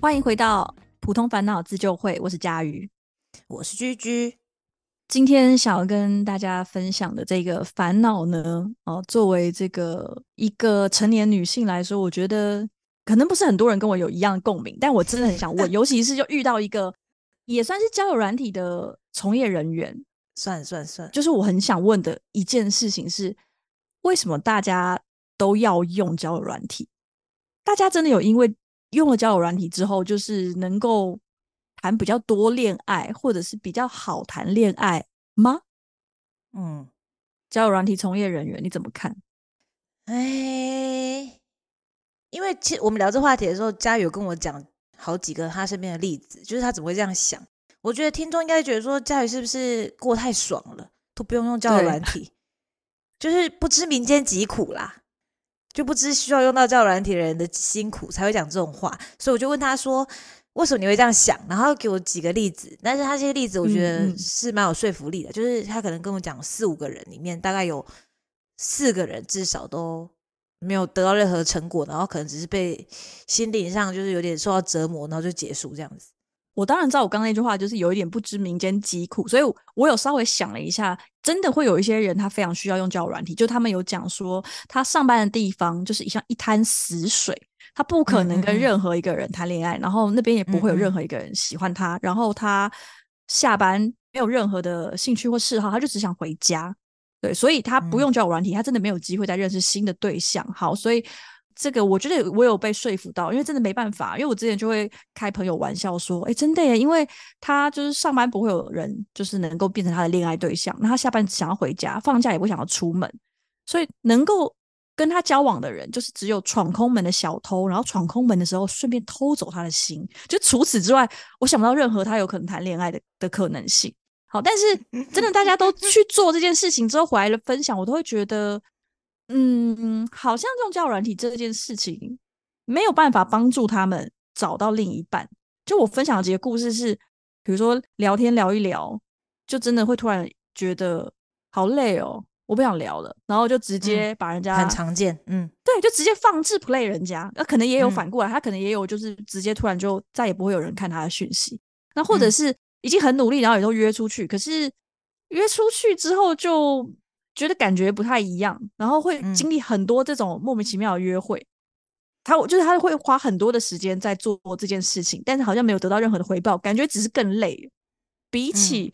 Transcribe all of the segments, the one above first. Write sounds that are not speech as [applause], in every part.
欢迎回到普通烦恼自救会，我是佳瑜，我是居居。今天想要跟大家分享的这个烦恼呢，哦，作为这个一个成年女性来说，我觉得可能不是很多人跟我有一样的共鸣，但我真的很想问，[laughs] 尤其是就遇到一个也算是交友软体的从业人员，算算算，就是我很想问的一件事情是，为什么大家都要用交友软体？大家真的有因为？用了交友软体之后，就是能够谈比较多恋爱，或者是比较好谈恋爱吗？嗯，交友软体从业人员你怎么看？哎，因为其实我们聊这话题的时候，佳宇跟我讲好几个他身边的例子，就是他怎么会这样想？我觉得听众应该觉得说，佳宇是不是过太爽了，都不用用交友软体，就是不知民间疾苦啦。就不知需要用到交友软体的人的辛苦才会讲这种话，所以我就问他说：“为什么你会这样想？”然后给我几个例子，但是他这些例子我觉得是蛮有说服力的。就是他可能跟我讲四五个人里面，大概有四个人至少都没有得到任何成果，然后可能只是被心灵上就是有点受到折磨，然后就结束这样子。我当然知道，我刚刚那句话就是有一点不知民间疾苦，所以我有稍微想了一下，真的会有一些人他非常需要用交友软体，就他们有讲说，他上班的地方就是像一滩死水，他不可能跟任何一个人谈恋爱，然后那边也不会有任何一个人喜欢他，然后他下班没有任何的兴趣或嗜好，他就只想回家，对，所以他不用交友软体，他真的没有机会再认识新的对象。好，所以。这个我觉得我有被说服到，因为真的没办法，因为我之前就会开朋友玩笑说，哎，真的耶，因为他就是上班不会有人就是能够变成他的恋爱对象，那他下班想要回家，放假也不想要出门，所以能够跟他交往的人就是只有闯空门的小偷，然后闯空门的时候顺便偷走他的心，就除此之外，我想不到任何他有可能谈恋爱的的可能性。好，但是真的大家都去做这件事情之后回来的分享，我都会觉得。嗯，好像用交友软体这件事情没有办法帮助他们找到另一半。就我分享的几个故事是，比如说聊天聊一聊，就真的会突然觉得好累哦，我不想聊了，然后就直接把人家很常见，嗯，对，就直接放置 play 人家。那可能也有反过来，他可能也有就是直接突然就再也不会有人看他的讯息。那或者是已经很努力，然后也都约出去，可是约出去之后就。觉得感觉不太一样，然后会经历很多这种莫名其妙的约会。他就是他会花很多的时间在做这件事情，但是好像没有得到任何的回报，感觉只是更累。比起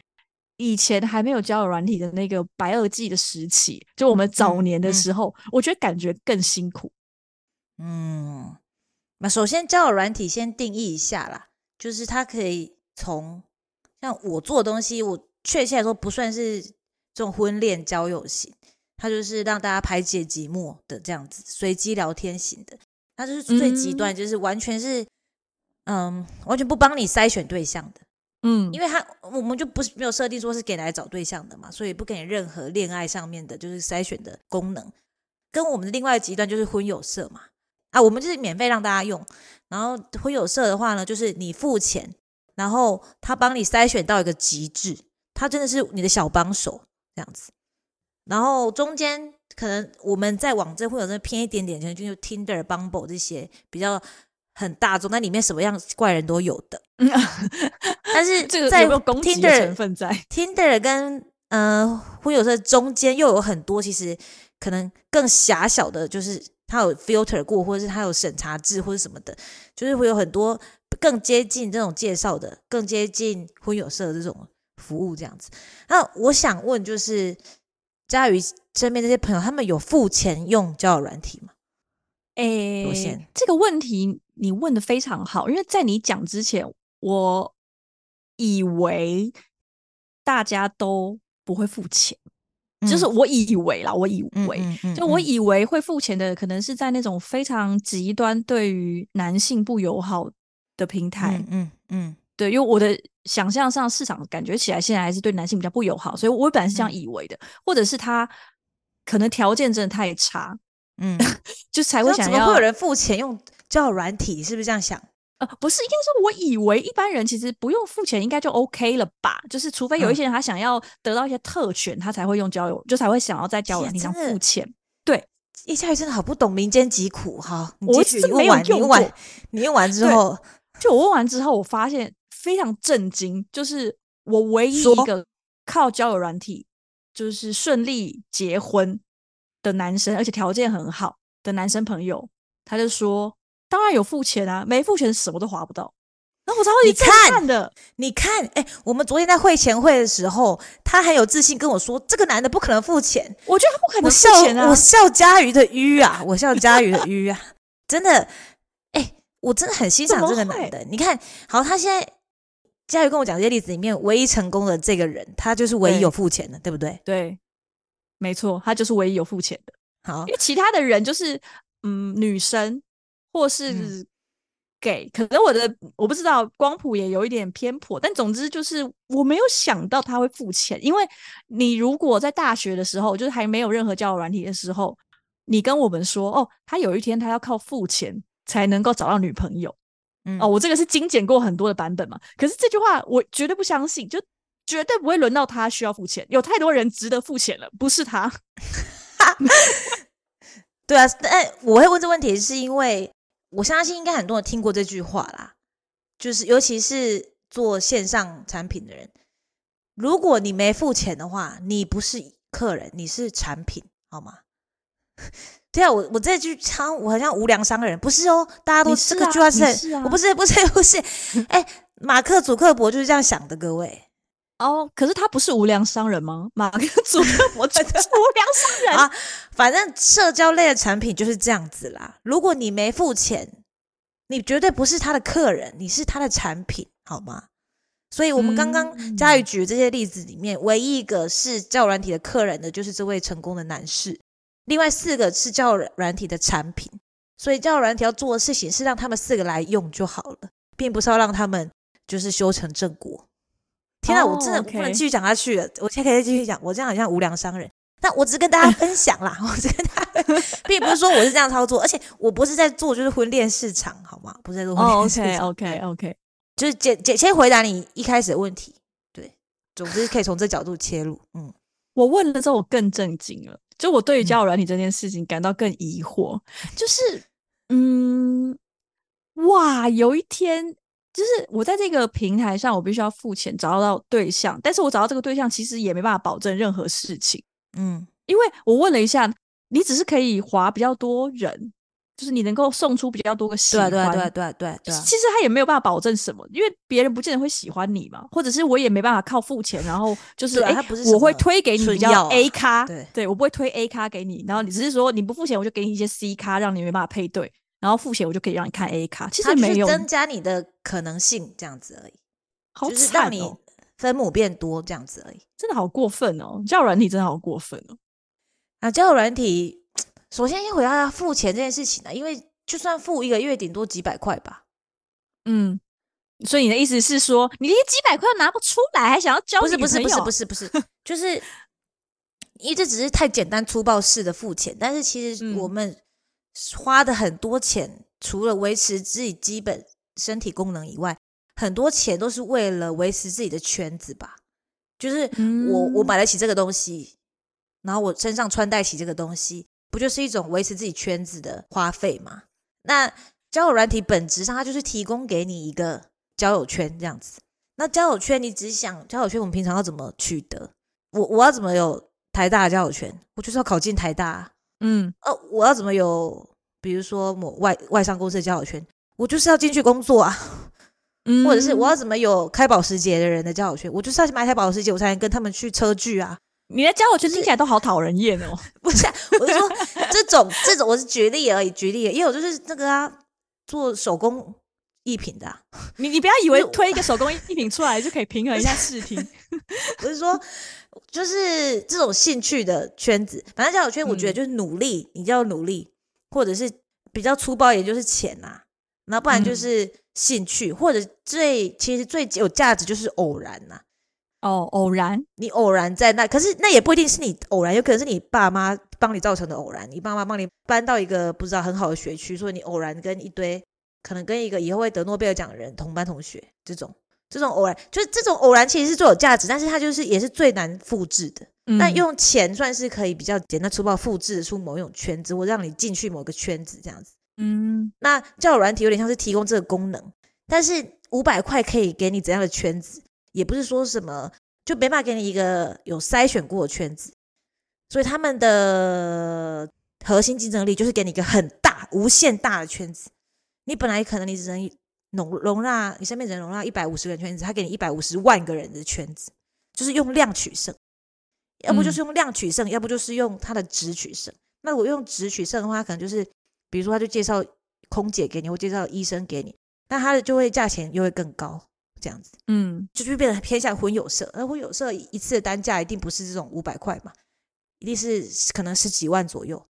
以前还没有交友软体的那个白垩纪的时期，就我们早年的时候，我觉得感觉更辛苦。嗯，那首先交友软体先定义一下啦，就是它可以从像我做的东西，我确切来说不算是。这种婚恋交友型，它就是让大家排解寂寞的这样子，随机聊天型的，它就是最极端，就是完全是，嗯，完全不帮你筛选对象的，嗯，因为它我们就不是没有设定说是给来找对象的嘛，所以不给你任何恋爱上面的就是筛选的功能。跟我们的另外极端就是婚友社嘛，啊，我们就是免费让大家用，然后婚友社的话呢，就是你付钱，然后他帮你筛选到一个极致，他真的是你的小帮手。这样子，然后中间可能我们在网站会有那偏一点点，可能就 Tinder、Bumble 这些比较很大众，那里面什么样怪人都有的。[laughs] 但是这个在 Tinder 成分在 Tinder 跟呃会有这中间又有很多，其实可能更狭小的，就是它有 filter 过，或者是它有审查制或者什么的，就是会有很多更接近这种介绍的，更接近婚友社的这种。服务这样子，那我想问，就是佳宇身边这些朋友，他们有付钱用交友软体吗？诶，这个问题你问的非常好，因为在你讲之前，我以为大家都不会付钱，就是我以为啦，我以为，就我以为会付钱的，可能是在那种非常极端对于男性不友好的平台，嗯嗯。对，因为我的想象上市场感觉起来，现在还是对男性比较不友好，所以我本来是这样以为的，或者是他可能条件真的太差，嗯，就才会想要会有人付钱用交友软体，是不是这样想？呃，不是，应该说我以为一般人其实不用付钱，应该就 OK 了吧？就是除非有一些人他想要得到一些特权，他才会用交友，就才会想要在交友软体上付钱。对，叶夏雨真的好不懂民间疾苦哈，我是没有用过，你用完之后。就我问完之后，我发现非常震惊，就是我唯一一个靠交友软体就是顺利结婚的男生，而且条件很好的男生朋友，他就说：“当然有付钱啊，没付钱什么都划不到。”然后我超级震你看撼的，你看，哎、我们昨天在会前会的时候，他很有自信跟我说，这个男的不可能付钱。我觉得他不可能付钱啊我！笑佳瑜的鱼啊，我笑佳瑜的鱼啊，真的，哎、我真的很欣赏这个男的。你看，好，他现在佳瑜跟我讲这些例子里面，唯一成功的这个人，他就是唯一有付钱的，对不对？对，没错，他就是唯一有付钱的。好因，为其他的人就是嗯女生或嗯是 gay，、可能我的我不知道光谱也有一点偏颇，但总之就是我没有想到他会付钱，因为你如果在大学的时候，就是还没有任何交友软体的时候，你跟我们说哦，他有一天他要靠付钱才能够找到女朋友嗯哦，我这个是精简过很多的版本嘛，可是这句话我绝对不相信，就绝对不会轮到他需要付钱，有太多人值得付钱了，不是他。[laughs] 对啊，但我会问这问题，是因为我相信应该很多人听过这句话啦，就是尤其是做线上产品的人，如果你没付钱的话，你不是客人，你是产品，好吗？对啊，我我这句超我好像无良商人，不是哦，大家都这个啊句话是我不是不是不是，[laughs] 哎，马克祖克伯就是这样想的，各位。哦，可是他不是无良商人吗？马克祖克伯 [laughs] 就是无良商人 [laughs] 啊反正社交类的产品就是这样子啦。如果你没付钱，你绝对不是他的客人，你是他的产品，好吗？所以，我们刚刚嗯佳宇举的这些例子里面，唯一一个是交友软体的客人的，就是这位成功的男士。另外四个是交友软体的产品，所以交友软体要做的事情是让他们四个来用就好了，并不是要让他们就是修成正果。天啊，哦我真的不能继续讲下去了，我现在可以继续讲，我这样好像无良商人。但我只是跟大家分享啦，[laughs] 我只跟大家，并不是说我是这样操作，而且我不是在做就是婚恋市场，好吗？不是在做婚哦恋市，OK 场。OK OK，就是简简先回答你一开始的问题，对，总之可以从这角度切入，嗯，我问了之后，我更震惊了。就我对于嗯交友软体这件事情感到更疑惑，就是嗯，哇，有一天。就是我在这个平台上，我必须要付钱找到对象，但是我找到这个对象，其实也没办法保证任何事情。嗯，因为我问了一下，你只是可以划比较多人，就是你能够送出比较多个喜对欢，啊，对啊，对啊，对啊，对啊，对啊，其实他也没有办法保证什么，因为别人不见得会喜欢你嘛，或者是我也没办法靠付钱，然后就 [laughs] 是哎、啊他不是我会推给你比较 A 咖，对我不会推 A 咖给你，然后你只是说你不付钱，我就给你一些 C 咖，让你没办法配对，然后付钱我就可以让你看 A 咖，其实没有，增加你的可能性，这样子而已，好就是让你惨哦，分母变多这样子而已。真的好过分哦，交友软体真的好过分哦，啊，交友软体，首先先回答要付钱这件事情呢、因为就算付一个月，顶多几百块吧。嗯。所以你的意思是说，你连几百块都拿不出来，还想要交不是不是不是不是不是，[laughs] 就是因为这只是太简单粗暴式的付钱，但是其实嗯我们花的很多钱，除了维持自己基本身体功能以外，很多钱都是为了维持自己的圈子吧。就是我我嗯买得起这个东西，然后我身上穿戴起这个东西，不就是一种维持自己圈子的花费吗？那交友软体本质上它就是提供给你一个交友圈这样子。那交友圈，你只想交友圈，我们平常要怎么取得？我我要怎么有台大的交友圈？我就是要考进台大啊。嗯呃，我要怎么有，比如说某外外商公司的交友圈？我就是要进去工作啊。嗯，或者是我要怎么有开保时捷的人的交友圈？我就是要买一台保时捷，我才能跟他们去车聚啊。你的交友圈听起来都好讨人厌哦。[laughs] 不是啊、我是说这种这种，我是举例而已，举例而已。也有就是那个啊，做手工艺品的、啊，你你不要以为推一个手工艺品出来就可以平衡一下视听。我是说，就是这种兴趣的圈子。反正交友圈，我觉得嗯就是努力，你就要努力，或者是比较粗暴一点，就是钱呐、然后不然就嗯是兴趣，或者最其实最有价值就是偶然呐、哦，偶然，你偶然在那，可是那也不一定是你偶然，有可能是你爸妈帮你造成的偶然。你爸妈帮你搬到一个不知道很好的学区，所以你偶然跟一堆可能跟一个以后会得诺贝尔奖的人同班同学，这种这种偶然，就是这种偶然其实是最有价值，但是它就是也是最难复制的。嗯那用钱算是可以比较简单粗暴复制出某一种圈子，或让你进去某个圈子这样子。嗯那交友软体有点像是提供这个功能，但是五百块可以给你怎样的圈子？也不是说什么就没办法给你一个有筛选过的圈子，所以他们的核心竞争力就是给你一个很大、无限大的圈子。你本来可能你只能容容纳你身边只能容纳一百五十个人圈子，他给你一百五十万个人的圈子，就是用量取胜，要不就是用量取胜，要不就是用他的值取胜。那我用值取胜的话，可能就是比如说他就介绍空姐给你，或介绍医生给你，那他的就会价钱又会更高，这样子，嗯，就就变得偏向混有色。那混有色一次的单价一定不是这种五百块嘛，一定是可能十几万左右。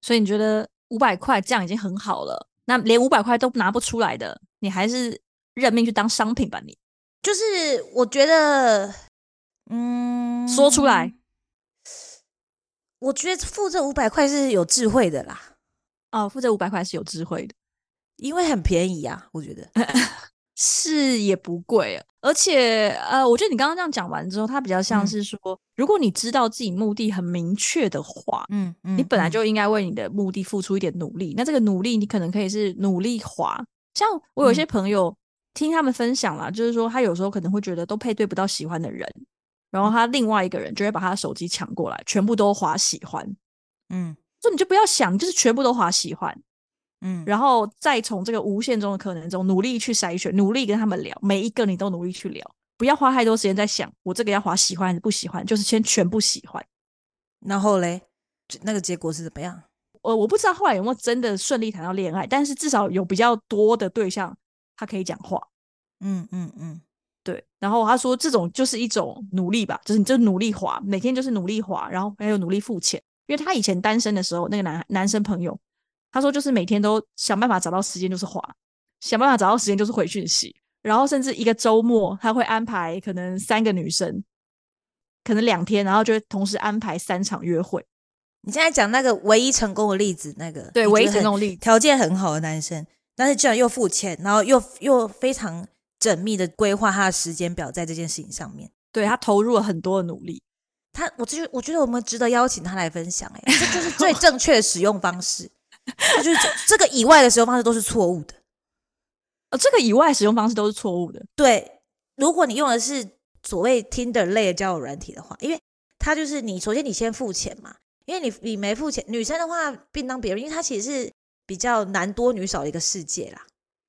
所以你觉得五百块这样已经很好了？那连五百块都拿不出来的，你还是认命去当商品吧？你就是我觉得，嗯，说出来，我觉得付这五百块是有智慧的啦，哦，付这五百块是有智慧的，因为很便宜啊，我觉得。[laughs] 是也不贵啊，而且呃，我觉得你刚刚这样讲完之后，它比较像嗯是说，如果你知道自己目的很明确的话，嗯嗯你本来就应该为你的目的付出一点努力。那这个努力，你可能可以是努力滑。像我有些嗯朋友、听他们分享啦，就是说他有时候可能会觉得都配对不到喜欢的人，然后他另外一个人就会把他的手机抢过来，全部都滑喜欢。嗯所以你就不要想，就是全部都滑喜欢，嗯，然后再从这个无限中的可能中努力去筛选，努力跟他们聊，每一个你都努力去聊，不要花太多时间在想我这个要划喜欢还是不喜欢，就是先全部喜欢。然后嘞，那个结果是怎么样？呃，我不知道后来有没有真的顺利谈到恋爱，但是至少有比较多的对象他可以讲话，嗯嗯嗯对。然后他说这种就是一种努力吧，就是你就努力划，每天就是努力划，然后还有努力付钱。因为他以前单身的时候，那个男男生朋友，他说就是每天都想办法找到时间就是滑，想办法找到时间就是回讯息，然后甚至一个周末他会安排可能三个女生，可能两天，然后就会同时安排三场约会。你现在讲那个唯一成功的例子，那个对，唯一成功的例子。条件很好的男生，但是居然又付钱，然后又又非常缜密的规划他的时间表在这件事情上面。对他投入了很多的努力。他，我就我觉得我们值得邀请他来分享、哎，[laughs] 这就是最正确的使用方式。他就是这这个以外的使用方式都是错误的。呃，这个以外使用方式都是错误的。对，如果你用的是所谓 Tinder 类的交友软体的话，因为它就是你首先你先付钱嘛，因为你你没付钱，女生的话另当别人，因为它其实是比较男多女少的一个世界啦。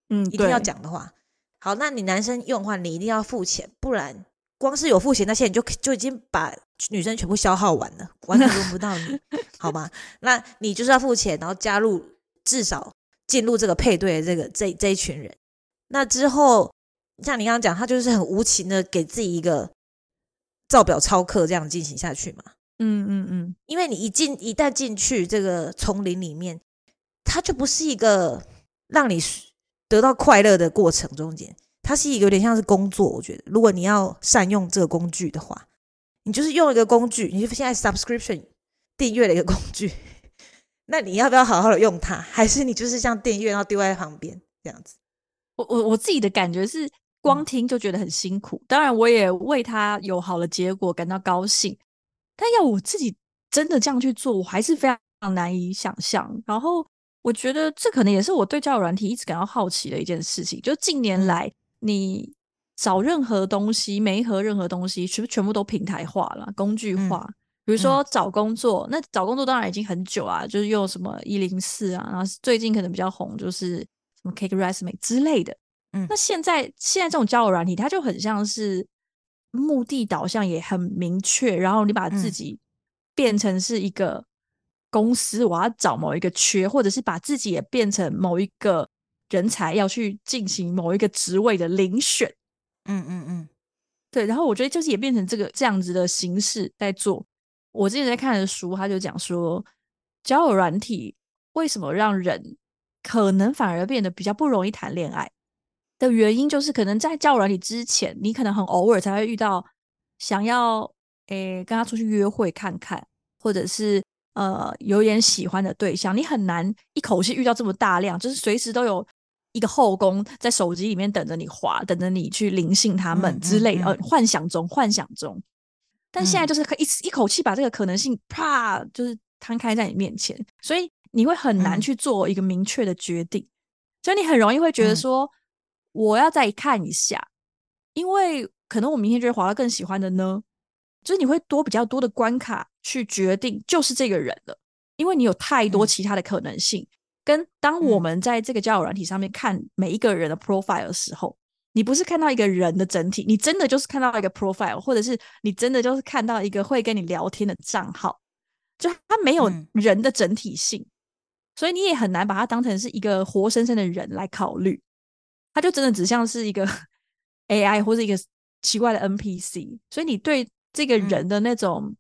嗯，一定要。讲的话，好，那你男生用的话，你一定要付钱，不然光是有付钱那些，你就就已经把女生全部消耗完了，完全轮不到你，[laughs] 好吗？那你就是要付钱，然后加入至少进入这个配对的这个这这一群人。那之后，像你刚刚讲，他就是很无情的给自己一个照表超课这样进行下去嘛。嗯嗯嗯，因为你一进一旦进去这个丛林里面，它就不是一个让你得到快乐的过程中间，它是一个有点像是工作。我觉得，如果你要善用这个工具的话，你就是用一个工具，你就现在 subscription 订阅了一个工具，那你要不要好好的用它？还是你就是像订阅然后丢在旁边这样子？我我我自己的感觉是，嗯光听就觉得很辛苦。当然，我也为他有好的结果感到高兴。但要我自己真的这样去做，我还是非常难以想象。然后，我觉得这可能也是我对交友软体一直感到好奇的一件事情。就近年嗯来，你找任何东西，每一盒任何东西，全部全部都平台化了、工具嗯化？比如说找工作，那找工作当然已经很久啊，就是用什么一零四啊，然后最近可能比较红就是什么 Cake Resume 之类的。嗯那现在现在这种交友软体，它就很像是目的导向也很明确，然后你把自嗯己变成是一个公司，我要找某一个缺，或者是把自己也变成某一个人才，要去进行某一个职位的遴选。嗯嗯嗯对，然后我觉得就是也变成这个这样子的形式在做。我之前在看的书，他就讲说，交友软体为什么让人可能反而变得比较不容易谈恋爱的原因，就是可能在交友软体之前，你可能很偶尔才会遇到想要诶跟他出去约会看看，或者是呃有点喜欢的对象，你很难一口气遇到这么大量，就是随时都有一个后宫在手机里面等着你滑，等着你去灵性他们嗯之类呃，幻想中，幻想中。但现在就是可以一一口气把这个可能性啪就是摊开在你面前，所以你会很难嗯去做一个明确的决定，所以你很容易会觉得嗯说，我要再看一下，因为可能我明天就会滑到更喜欢的呢。就是你会多比较多的关卡去决定，就是这个人了，因为你有太多其他的可能性。跟当我们在这个交友软体上面看每一个人的 profile 的时候，你不是看到一个人的整体，你真的就是看到一个 profile，或者是你真的就是看到一个会跟你聊天的账号，就他没有人的整体性，所以你也很难把它当成是一个活生生的人来考虑，他就真的只像是一个 [laughs] AI 或者一个奇怪的 NPC，所以你对这个人的那种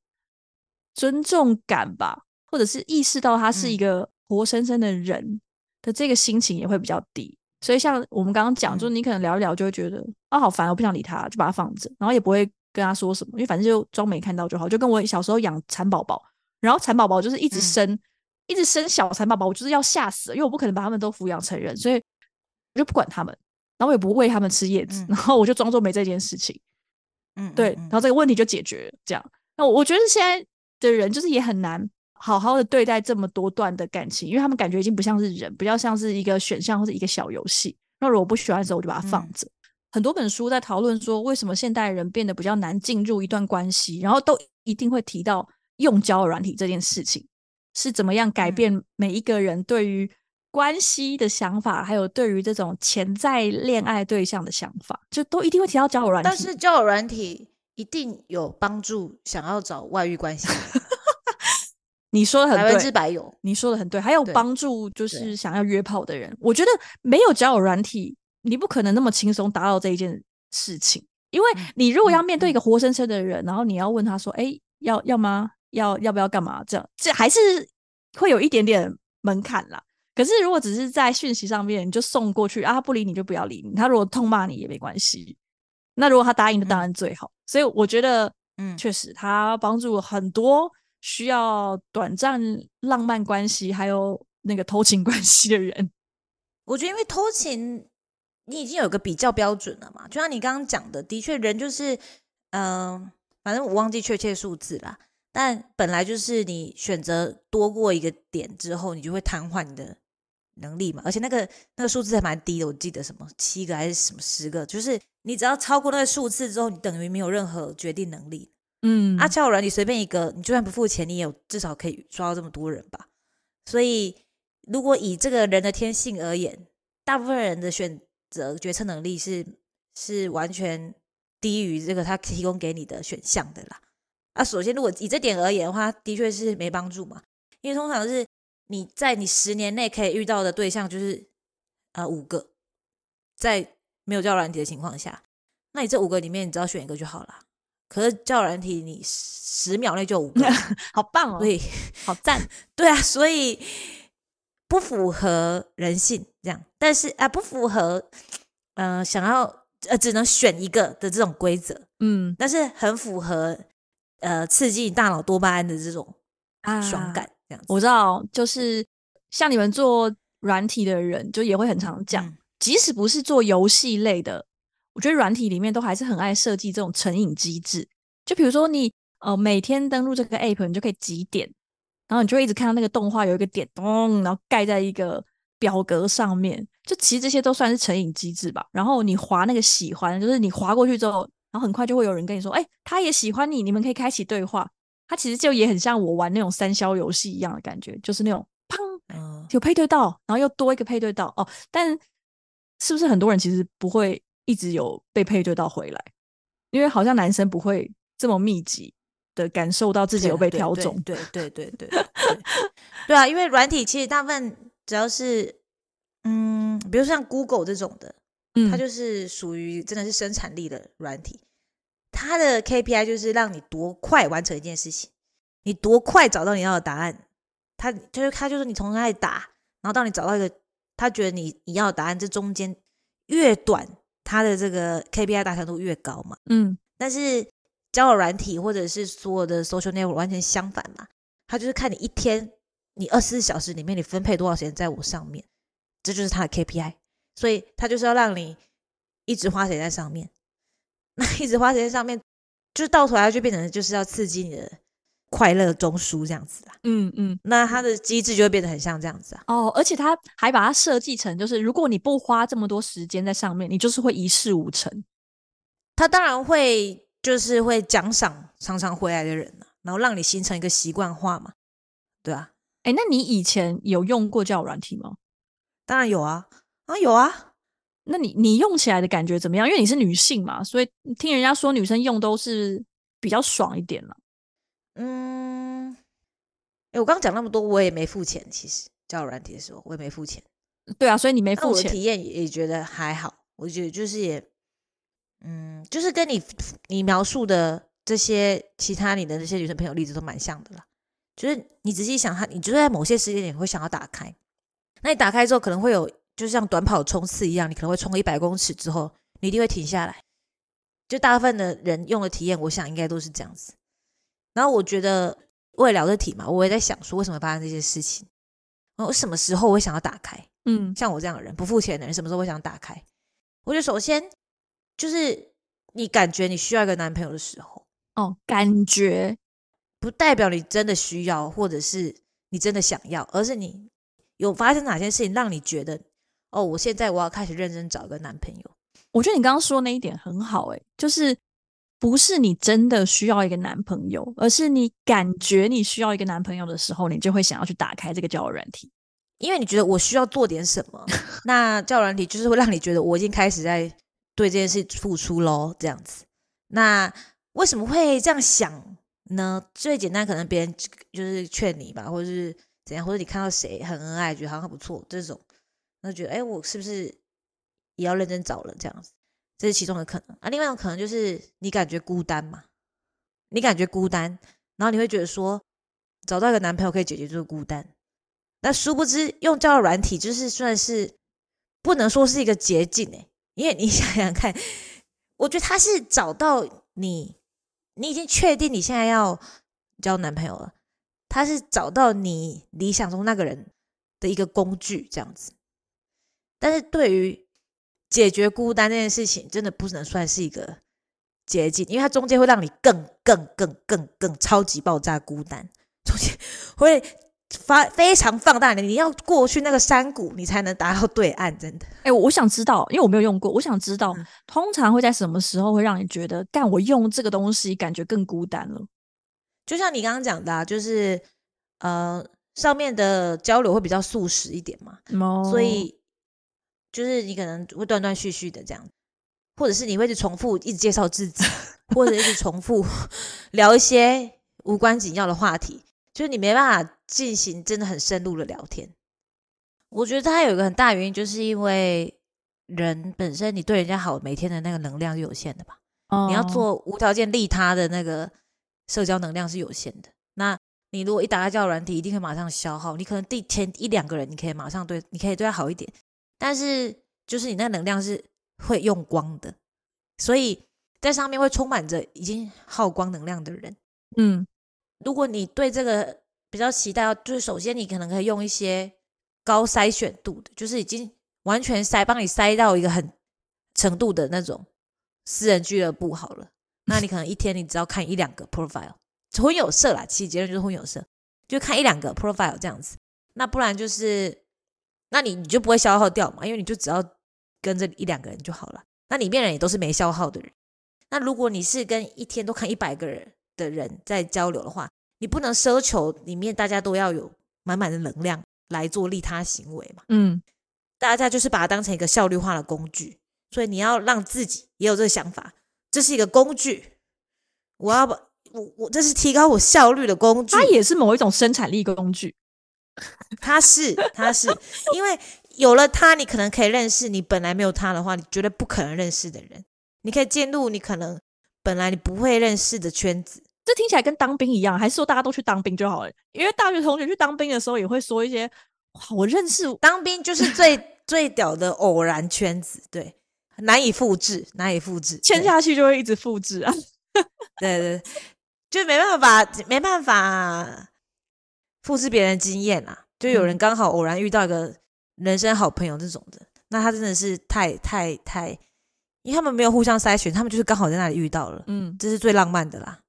尊重感吧，或者是意识到他是一个。活生生的人的这个心情也会比较低，所以像我们刚刚讲，就是你可能聊一聊就会觉得啊好烦，我不想理他，就把他放着，然后也不会跟他说什么，因为反正就装没看到就好。就跟我小时候养蚕宝宝，然后蚕宝宝就是一直生，一直生小蚕宝宝，我就是要吓死，因为我不可能把他们都抚养成人，所以我就不管他们，然后我也不喂他们吃叶子，然后我就装作没这件事情。嗯，对，然后这个问题就解决了。这样，那我觉得现在的人就是也很难。好好的对待这么多段的感情，因为他们感觉已经不像是人，比较像是一个选项或者一个小游戏。那如果不喜欢的时候，我就把它放着。很多本书在讨论说，为什么现代人变得比较难进入一段关系，然后都一定会提到用交友软体这件事情是怎么样改变每一个人对于关系的想法，还有对于这种潜在恋爱对象的想法，就都一定会提到交友软体。但是交友软体一定有帮助想要找外遇关系。你说的很对，百分之百有。你说的很对，还有帮助就是想要约炮的人。我觉得没有交友软体，你不可能那么轻松达到这一件事情。因为你如果要面对一个活生生的人，然后你要问他说：“哎，要要吗？要要不要干嘛？”这样这还是会有一点点门槛啦。可是如果只是在讯息上面，你就送过去啊，他不理你就不要理你。他如果痛骂你也没关系。那如果他答应的，当然最好。所以我觉得，嗯，确实他帮助很多。需要短暂浪漫关系，还有那个偷情关系的人，[laughs] 我觉得因为偷情，你已经有个比较标准了嘛。就像你刚刚讲的，的确人就是，嗯，反正我忘记确切数字啦。但本来就是你选择多过一个点之后，你就会瘫痪你的能力嘛。而且那个那个数字还蛮低的，我记得什么七个还是什么十个，就是你只要超过那个数字之后，你等于没有任何决定能力。嗯，阿交友软你随便一个，你就算不付钱，你也有至少可以抓到这么多人吧。所以，如果以这个人的天性而言，大部分人的选择决策能力是是完全低于这个他提供给你的选项的啦。啊，首先，如果以这点而言的话，的确是没帮助嘛。因为通常是你在你十年内可以遇到的对象就是呃五个，在没有交友软体的情况下，那你这五个里面，你只要选一个就好了。可是教软体，你十秒内就五个，[laughs] 好棒哦！对，好赞，[laughs] 对啊，所以不符合人性这样，但是啊，不符合，嗯，想要呃，只能选一个的这种规则，嗯，但是很符合呃，刺激大脑多巴胺的这种爽感这样。我知道，就是像你们做软体的人，就也会很常讲，即使不是做游戏类的。我觉得软体里面都还是很爱设计这种成瘾机制，就比如说你呃每天登录这个 app，你就可以几点，然后你就会一直看到那个动画有一个点咚，然后盖在一个表格上面，就其实这些都算是成瘾机制吧。然后你划那个喜欢，就是你划过去之后，然后很快就会有人跟你说，哎，他也喜欢你，你们可以开启对话。他其实就也很像我玩那种三消游戏一样的感觉，就是那种砰，有配对到，然后又多一个配对到哦。但是不是很多人其实不会？一直有被配对到回来，因为好像男生不会这么密集的感受到自己有被挑中。对对对对对，对啊，因为软体其实大部分只要是嗯，比如像 Google 这种的，它就是属于真的是生产力的软体，它的 KPI 就是让你多快完成一件事情，你多快找到你要的答案。他就是他就是你从那里打，然后到你找到一个他觉得你你要的答案，这中间越短。它的这个 KPI 达成度越高嘛，嗯，但是交友软体或者是所有的 social network 完全相反嘛，它就是看你一天，你二十四小时里面你分配多少时间在我上面，这就是它的 KPI，所以它就是要让你一直花钱在上面，[laughs] 那一直花钱在上面，就是到头来就变成就是要刺激你的快乐中枢这样子啦。嗯嗯。那它的机制就会变得很像这样子啊。哦，而且他还把它设计成，就是如果你不花这么多时间在上面，你就是会一事无成。他当然会就是会奖赏常常回来的人呢、然后让你形成一个习惯化嘛，对啊，哎，那你以前有用过交友软体吗？当然有啊，啊有啊，那你你用起来的感觉怎么样？因为你是女性嘛，所以听人家说女生用都是比较爽一点了。嗯，哎，我刚刚讲那么多，我也没付钱，其实交友软体的时候我也没付钱，对啊，所以你没那我的付钱。体验也也觉得还好，我觉得就是也，嗯，就是跟你你描述的这些其他你的那些女生朋友例子都蛮像的啦。就是你仔细想，他你就是在某些时间点会想要打开，那你打开之后可能会有，就像短跑冲刺一样，你可能会冲个一百公尺之后，你一定会停下来。就大部分的人用的体验，我想应该都是这样子。然后我觉得为了聊这题嘛，我也在想说，为什么发生这些事情？我什么时候会想要打开？嗯像我这样的人，不付钱的人，什么时候会想打开？我觉得首先就是你感觉你需要一个男朋友的时候，哦，感觉不代表你真的需要，或者是你真的想要，而是你有发生哪件事情让你觉得，哦，我现在我要开始认真找一个男朋友。我觉得你刚刚说那一点很好、欸，就是不是你真的需要一个男朋友，而是你感觉你需要一个男朋友的时候，你就会想要去打开这个交友软体。因为你觉得我需要做点什么，[laughs] 那交友软体就是会让你觉得我已经开始在对这件事付出喽，这样子。那为什么会这样想呢？最简单，可能别人就是劝你吧，或者是怎样，或者你看到谁很恩爱，觉得好像很不错，这种，那觉得哎，诶我是不是也要认真找了？这样子，这是其中的可能。啊，另外一种可能就是你感觉孤单嘛，你感觉孤单，然后你会觉得说，找到一个男朋友可以解决这个孤单。那殊不知，用交友软体就是算是不能说是一个捷径哎，因为你 [laughs] 想想看，我觉得他是找到你，你已经确定你现在要交男朋友了，他是找到你理想中那个人的一个工具这样子。但是对于解决孤单这件事情，真的不能算是一个捷径，因为它中间会让你更更更更更超级爆炸孤单，[laughs] 中间会发非常放大你，你要过去那个山谷，你才能达到对岸。真的，哎、我想知道，因为我没有用过，我想知道嗯通常会在什么时候会让你觉得，干我用这个东西感觉更孤单了？就像你刚刚讲的、啊，就是呃，上面的交流会比较速食一点嘛，哦所以就是你可能会断断续续的这样，或者是你会一直重复一直介绍自己，[laughs] 或者一直重复聊一些无关紧要的话题，就是你没办法进行真的很深入的聊天。我觉得它有一个很大原因，就是因为人本身你对人家好，每天的那个能量是有限的吧。你要哦做无条件利他的那个社交能量是有限的。那你如果一打开交友软体，一定会马上消耗。你可能第前一两个人，你可以马上对，你可以对他好一点，但是就是你那能量是会用光的，所以在上面会充满着已经耗光能量的人。嗯如果你对这个比较期待，就是首先你可能可以用一些高筛选度的，就是已经完全筛帮你筛到一个很程度的那种私人俱乐部好了。那你可能一天你只要看一两个 profile，婚友社啦，其实结论就是婚友社，就看一两个 profile 这样子。那不然就是，那你你就不会消耗掉嘛，因为你就只要跟这一两个人就好了。那里面人也都是没消耗的人。那如果你是跟一天都看一百个人的人在交流的话，你不能奢求里面大家都要有满满的能量来做利他行为嘛？嗯大家就是把它当成一个效率化的工具，所以你要让自己也有这个想法，这是一个工具，我要把我我这是提高我效率的工具。它也是某一种生产力工具。它 [laughs] 是他是因为有了他，你可能可以认识你本来没有他的话，你绝对不可能认识的人，你可以进入你可能本来你不会认识的圈子。这听起来跟当兵一样，还是说大家都去当兵就好了？因为大学同学去当兵的时候也会说一些，哇，我认识当兵就是最 [laughs] 最屌的偶然圈子，对，难以复制，难以复制，对签下去就会一直复制啊。对 [laughs] 对，对就没办法，没办法复制别人经验啊。就有人嗯刚好偶然遇到一个人生好朋友这种的，那他真的是太太太，因为他们没有互相筛选，他们就是刚好在那里遇到了，嗯，这是最浪漫的啦。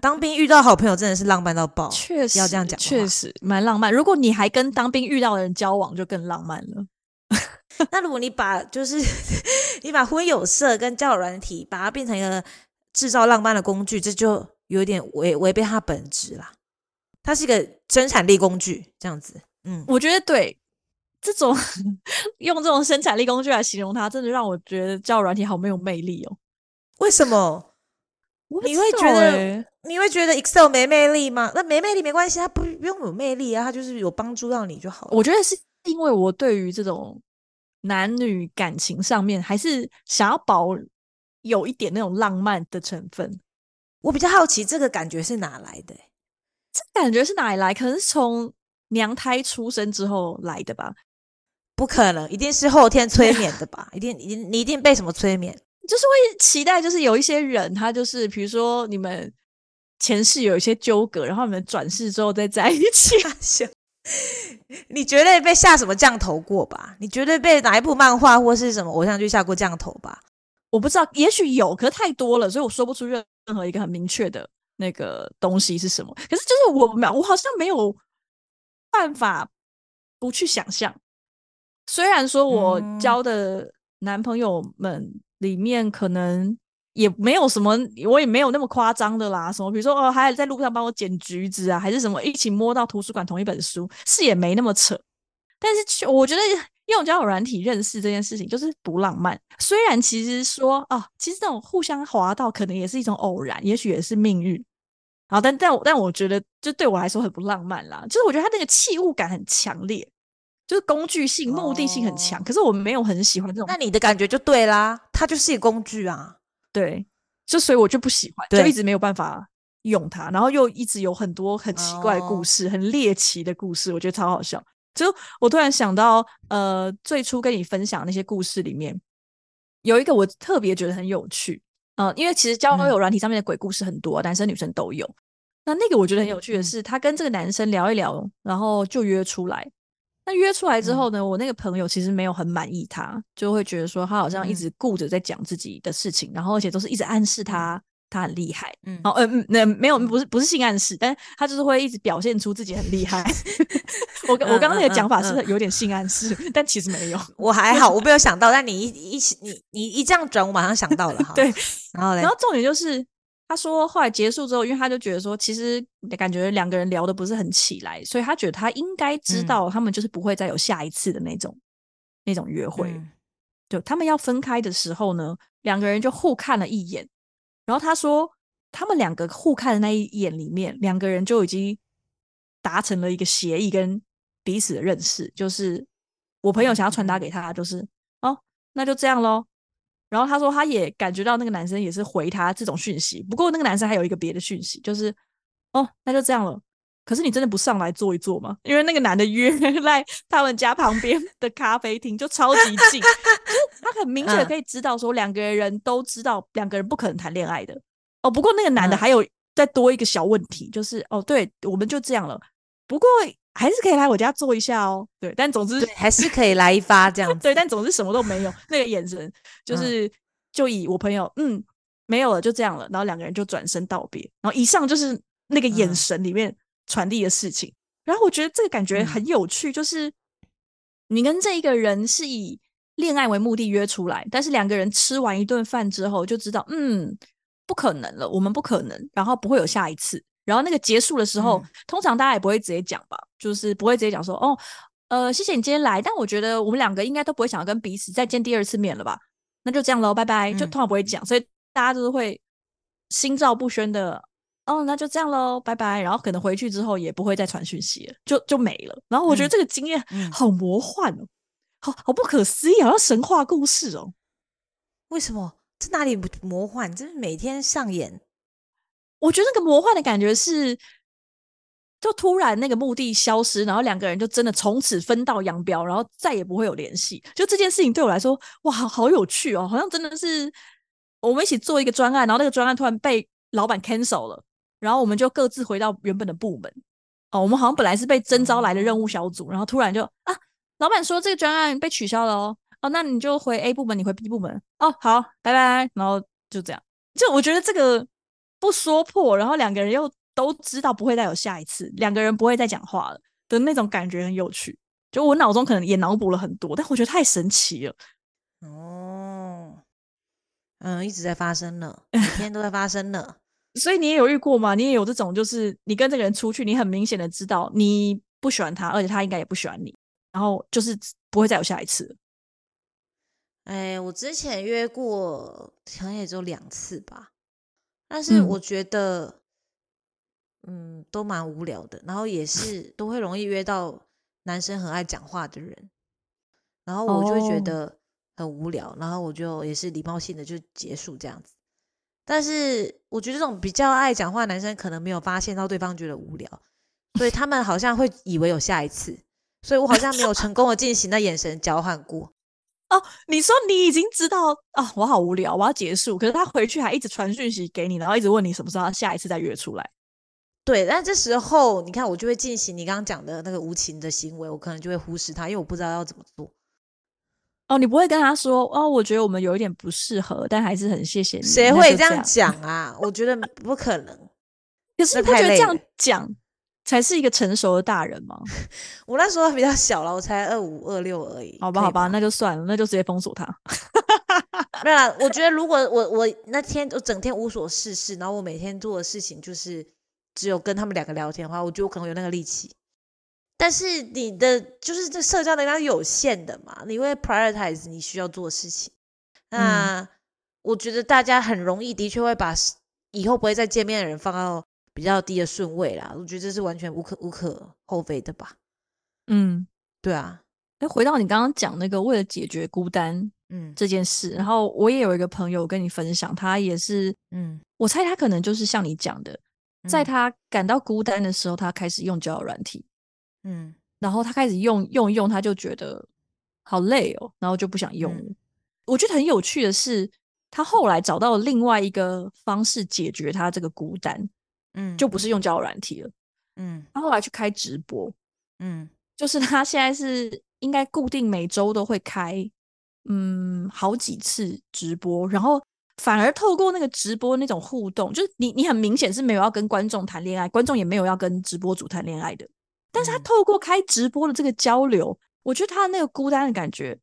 当兵遇到好朋友真的是浪漫到爆，确实要这样讲确实蛮浪漫。如果你还跟当兵遇到的人交往，就更浪漫了。[laughs] 那如果你把就是 [laughs] 你把婚友社跟交友软体把它变成一个制造浪漫的工具，这就有点违违背它本质啦。它是一个生产力工具，这样子。嗯，我觉得对这种 [laughs] 用这种生产力工具来形容它，真的让我觉得叫软体好没有魅力哦。为什么？你会觉得欸你会觉得 Excel 没魅力吗？那没魅力没关系，它不不用有魅力啊，它就是有帮助到你就好了。我觉得是因为我对于这种男女感情上面，还是想要保有一点那种浪漫的成分。我比较好奇这个感觉是哪来的欸、这感觉是哪里来？可能是从娘胎出生之后来的吧。不可能，一定是后天催眠的吧？一定，你，你一定被什么催眠？就是会期待，就是有一些人，他就是比如说你们前世有一些纠葛，然后你们转世之后再在一起。[laughs] 笑你绝对被下什么降头过吧？你绝对被哪一部漫画或是什么偶像剧下过降头吧？我不知道，也许有，可是太多了，所以我说不出任任何一个很明确的那个东西是什么。可是就是我没，我好像没有办法不去想象。虽然说我嗯交的男朋友们里面可能也没有什么，我也没有那么夸张的啦。什么比如说哦，还在路上帮我捡橘子啊，还是什么一起摸到图书馆同一本书，是也没那么扯。但是却我觉得用交友软体认识这件事情就是不浪漫。虽然其实说啊，其实这种互相滑到可能也是一种偶然，也许也是命运。好，但但我但我觉得，就对我来说很不浪漫啦。就是我觉得它那个器物感很强烈，就是工具性、目的性很强。哦可是我没有很喜欢这种那，你的感觉就对啦，它就是一个工具啊。对，就所以我就不喜欢，就一直没有办法用它，然后又一直有很多很奇怪的故哦事，很猎奇的故事，我觉得超好笑。就我突然想到，呃，最初跟你分享那些故事里面，有一个我特别觉得很有趣，呃，因为其实交嗯。友软体上面的鬼故事很多，男生女生都有。那那个我觉得很有趣的嗯。是，他跟这个男生聊一聊，然后就约出来。那约出来之嗯。后呢，我那个朋友其实没有很满意他，就会觉得说他好像一嗯。直顾着在讲自己的事情，然后而且都是一直暗示他他很厉害。嗯然后呃嗯，那没有不是不是性暗示，但是他就是会一直表现出自己很厉害。[laughs] [laughs] 我刚我刚刚那个讲法是有点性暗示？但其实没有。我还好，我没有想到，但你一一起你 [laughs] 你一这样转，我马上想到了哈。对，然后嘞然，后重点就是，他说后来结束之后，因为他就觉得说，其实感觉两个人聊的不是很起来，所以他觉得他应该知嗯道他们就是不会再有下一次的那种、那种约会。嗯就他们要分开的时候呢，两个人就互看了一眼，然后他说，他们两个互看的那一眼里面，两个人就已经达成了一个协议跟彼此的认识，就是我朋友想要传达给他，就是哦，那就这样咯。然后他说，他也感觉到那个男生也是回他这种讯息，不过那个男生还有一个别的讯息，就是哦，那就这样了。可是你真的不上来坐一坐吗？因为那个男的约 [laughs] 在他们家旁边的咖啡厅，就超级近，就是他很明确可以知道说两个人都知道两个人不可能谈恋爱的。哦，不过那个男的嗯还有再多一个小问题，就是哦，对，我们就这样了。不过还是可以来我家坐一下哦。对，但总之，还是可以来一发这样子。[laughs] 对，但总之什么都没有，那个眼神 [laughs] 就是、就以我朋友嗯没有了，就这样了，然后两个人就转身道别，然后以上就是那个眼嗯神里面传递的事情。然后我觉得这个感觉嗯很有趣，就是你跟这一个人是以恋爱为目的约出来，但是两个人吃完一顿饭之后就知道，嗯，不可能了，我们不可能，然后不会有下一次。然后那个结束的时候，嗯通常大家也不会直接讲吧，就是不会直接讲说，哦，呃，谢谢你今天来，但我觉得我们两个应该都不会想要跟彼此再见第二次面了吧？那就这样喽，拜拜。就嗯通常不会讲，所以大家就是会心照不宣的，哦，那就这样喽，拜拜。然后可能回去之后也不会再传讯息了，就就没了。然后我觉得嗯这个经验嗯好魔幻哦，好好不可思议，好像神话故事哦。为什么？这哪里魔幻？这是每天上演。我觉得那个魔幻的感觉是，就突然那个目的消失，然后两个人就真的从此分道扬镳，然后再也不会有联系。就这件事情对我来说，哇，好有趣哦，好像真的是我们一起做一个专案，然后那个专案突然被老板 cancel 了，然后我们就各自回到原本的部门。哦，我们好像本来是被征召来的任务小组，然后突然就啊，老板说这个专案被取消了哦，哦，那你就回 A 部门，你回 B 部门，哦，好，拜拜，然后就这样。就我觉得这个不说破，然后两个人又都知道不会再有下一次，两个人不会再讲话了的那种感觉很有趣。就我脑中可能也脑补了很多，但我觉得太神奇了。哦，嗯，一直在发生呢，[laughs] 每天都在发生呢。所以你也有遇过吗？你也有这种，就是你跟这个人出去，你很明显的知道你不喜欢他，而且他应该也不喜欢你，然后就是不会再有下一次。哎，我之前约过，好像也只有两次吧。但是我觉得，嗯，都蛮无聊的。然后也是都会容易约到男生很爱讲话的人，然后我就会觉得很无聊，然后我就也是礼貌性的就结束这样子。但是我觉得这种比较爱讲话男生可能没有发现到对方觉得无聊，所以他们好像会以为有下一次，所以我好像没有成功的进行那眼神交换过。[laughs] 哦，你说你已经知道啊，我好无聊，我要结束。可是他回去还一直传讯息给你，然后一直问你什么时候下一次再约出来。对，但这时候你看，我就会进行你刚刚讲的那个无情的行为，我可能就会忽视他，因为我不知道要怎么做。哦，你不会跟他说哦？我觉得我们有一点不适合，但还是很谢谢你。谁会这样讲啊？我觉得不可能。可是你不觉得这样讲才是一个成熟的大人吗？[laughs] 我那时候比较小了，我才二五二六而已。好吧，好吧，那就算了，那就直接封锁他。[laughs] 没有，我觉得如果我我那天我整天无所事事，然后我每天做的事情就是只有跟他们两个聊天的话，我觉得我可能有那个力气。但是你的就是这社交能量有限的嘛，你会 prioritize 你需要做的事情。那我觉得大家很容易的确会把以后不会再见面的人放到比较低的顺位啦。我觉得这是完全无可无可厚非的吧。嗯，对啊。哎，回到你刚刚讲那个为了解决孤单，嗯，这件事，然后我也有一个朋友跟你分享，他也是，嗯，我猜他可能就是像你讲的，在他感到孤单的时候，他开始用交友软体。嗯，然后他开始用用用，他就觉得好累哦，然后就不想用了。我觉得很有趣的是，他后来找到另外一个方式解决他这个孤单，嗯，就不是用交友软体了，嗯，他后来去开直播，嗯，就是他现在是应该固定每周都会开，嗯，好几次直播，然后反而透过那个直播那种互动，就是你你很明显是没有要跟观众谈恋爱，观众也没有要跟直播主谈恋爱的。但是他透过开直播的这个交流，我觉得他那个孤单的感觉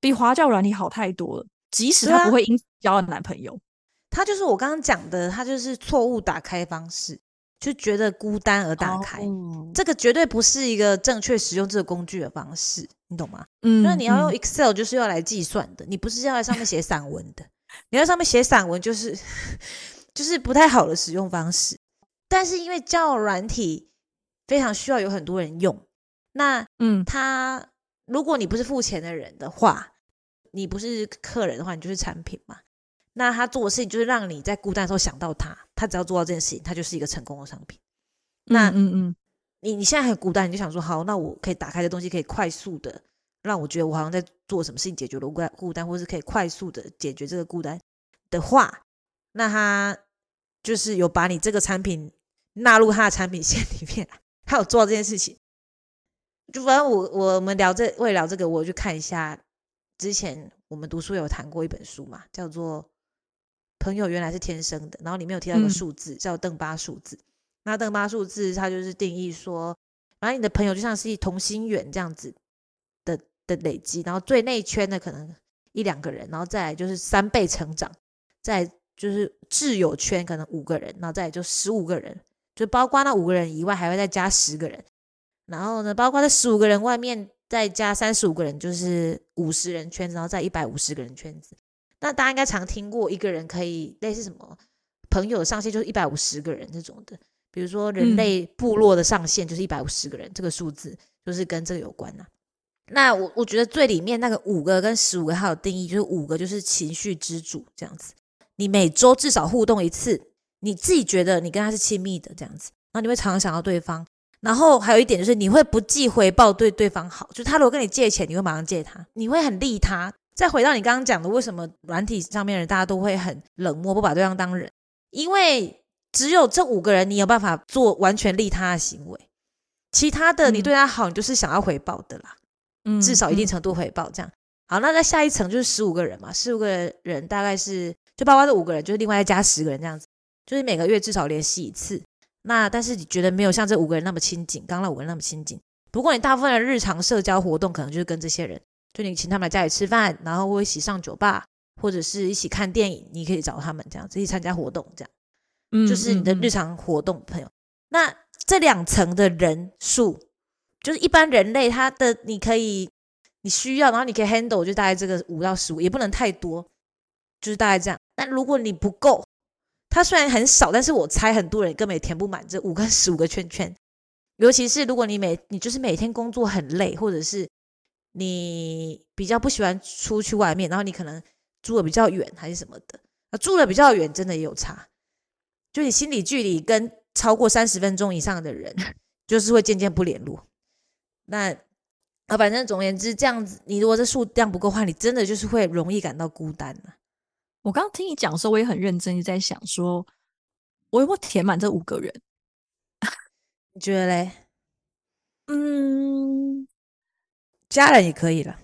比华教软体好太多了。即使他不会因交男朋友，他就是我刚刚讲的，他就是错误打开方式，就觉得孤单而打开，这个绝对不是一个正确使用这个工具的方式，你懂吗？嗯，那你要用 Excel 就是要来计算的，你不是要在上面写散文的。你在上面写散文就是就是不太好的使用方式。但是因为交友软体。非常需要有很多人用，那嗯，他如果你不是付钱的人的话，你不是客人的话，你就是产品嘛。那他做的事情就是让你在孤单的时候想到他，他只要做到这件事情，他就是一个成功的商品。那嗯嗯，你你现在很孤单，你就想说好，那我可以打开的东西可以快速的让我觉得我好像在做什么事情解决了孤孤单，或是可以快速的解决这个孤单的话，那他就是有把你这个产品纳入他的产品线里面。他有做这件事情，就反正我我们聊这为了聊这个，我去看一下之前我们读书有谈过一本书嘛，叫做《朋友原来是天生的》，然后里面有提到一个数字叫邓巴数字。那邓巴数字它就是定义说，反正你的朋友就像是同心圆这样子的的累积，然后最内圈的可能一两个人，然后再来就是三倍成长，再就是挚友圈可能五个人，然后再来就十五个人。就包括那五个人以外，还会再加十个人，然后呢，包括这十五个人外面再加三十五个人，就是五十人圈子，然后再一百五十个人圈子。那大家应该常听过，一个人可以类似什么朋友上限就是一百五十个人这种的，比如说人类部落的上限就是一百五十个人，这个数字就是跟这个有关呐。那我我觉得最里面那个五个跟十五个还有定义，就是五个就是情绪之主这样子，你每周至少互动一次。你自己觉得你跟他是亲密的这样子，然后你会常常想到对方，然后还有一点就是你会不计回报对对方好，就他如果跟你借钱，你会马上借他，你会很利他。再回到你刚刚讲的，为什么软体上面人大家都会很冷漠，不把对方当人？因为只有这五个人，你有办法做完全利他的行为，其他的你对他好，你就是想要回报的啦，嗯，至少一定程度回报这样。好，那在下一层就是十五个人嘛，十五个人大概是就包括这五个人，就是另外再加十个人这样子。就是每个月至少联系一次。那但是你觉得没有像这五个人那么亲近，刚那五个人那么亲近。不过你大部分的日常社交活动可能就是跟这些人，就你请他们来家里吃饭，然后一起上酒吧，或者是一起看电影，你可以找他们这样子一起参加活动，这样，嗯就是你的日常活动朋友。那这两层的人数，就是一般人类他的你可以你需要，然后你可以 handle 就大概这个五到十五，也不能太多，就是大概这样。那如果你不够，他虽然很少，但是我猜很多人根本也填不满这五个十五个圈圈。尤其是如果你每你就是每天工作很累，或者是你比较不喜欢出去外面，然后你可能住的比较远还是什么的，啊，住的比较远真的也有差。就你心理距离跟超过三十分钟以上的人，就是会渐渐不联络。那啊，反正总而言之，这样子，你如果这数量不够的话，你真的就是会容易感到孤单啊。我刚刚听你讲的时候，我也很认真地在想说，我有没有填满这五个人？你觉得嘞？嗯，家人也可以了，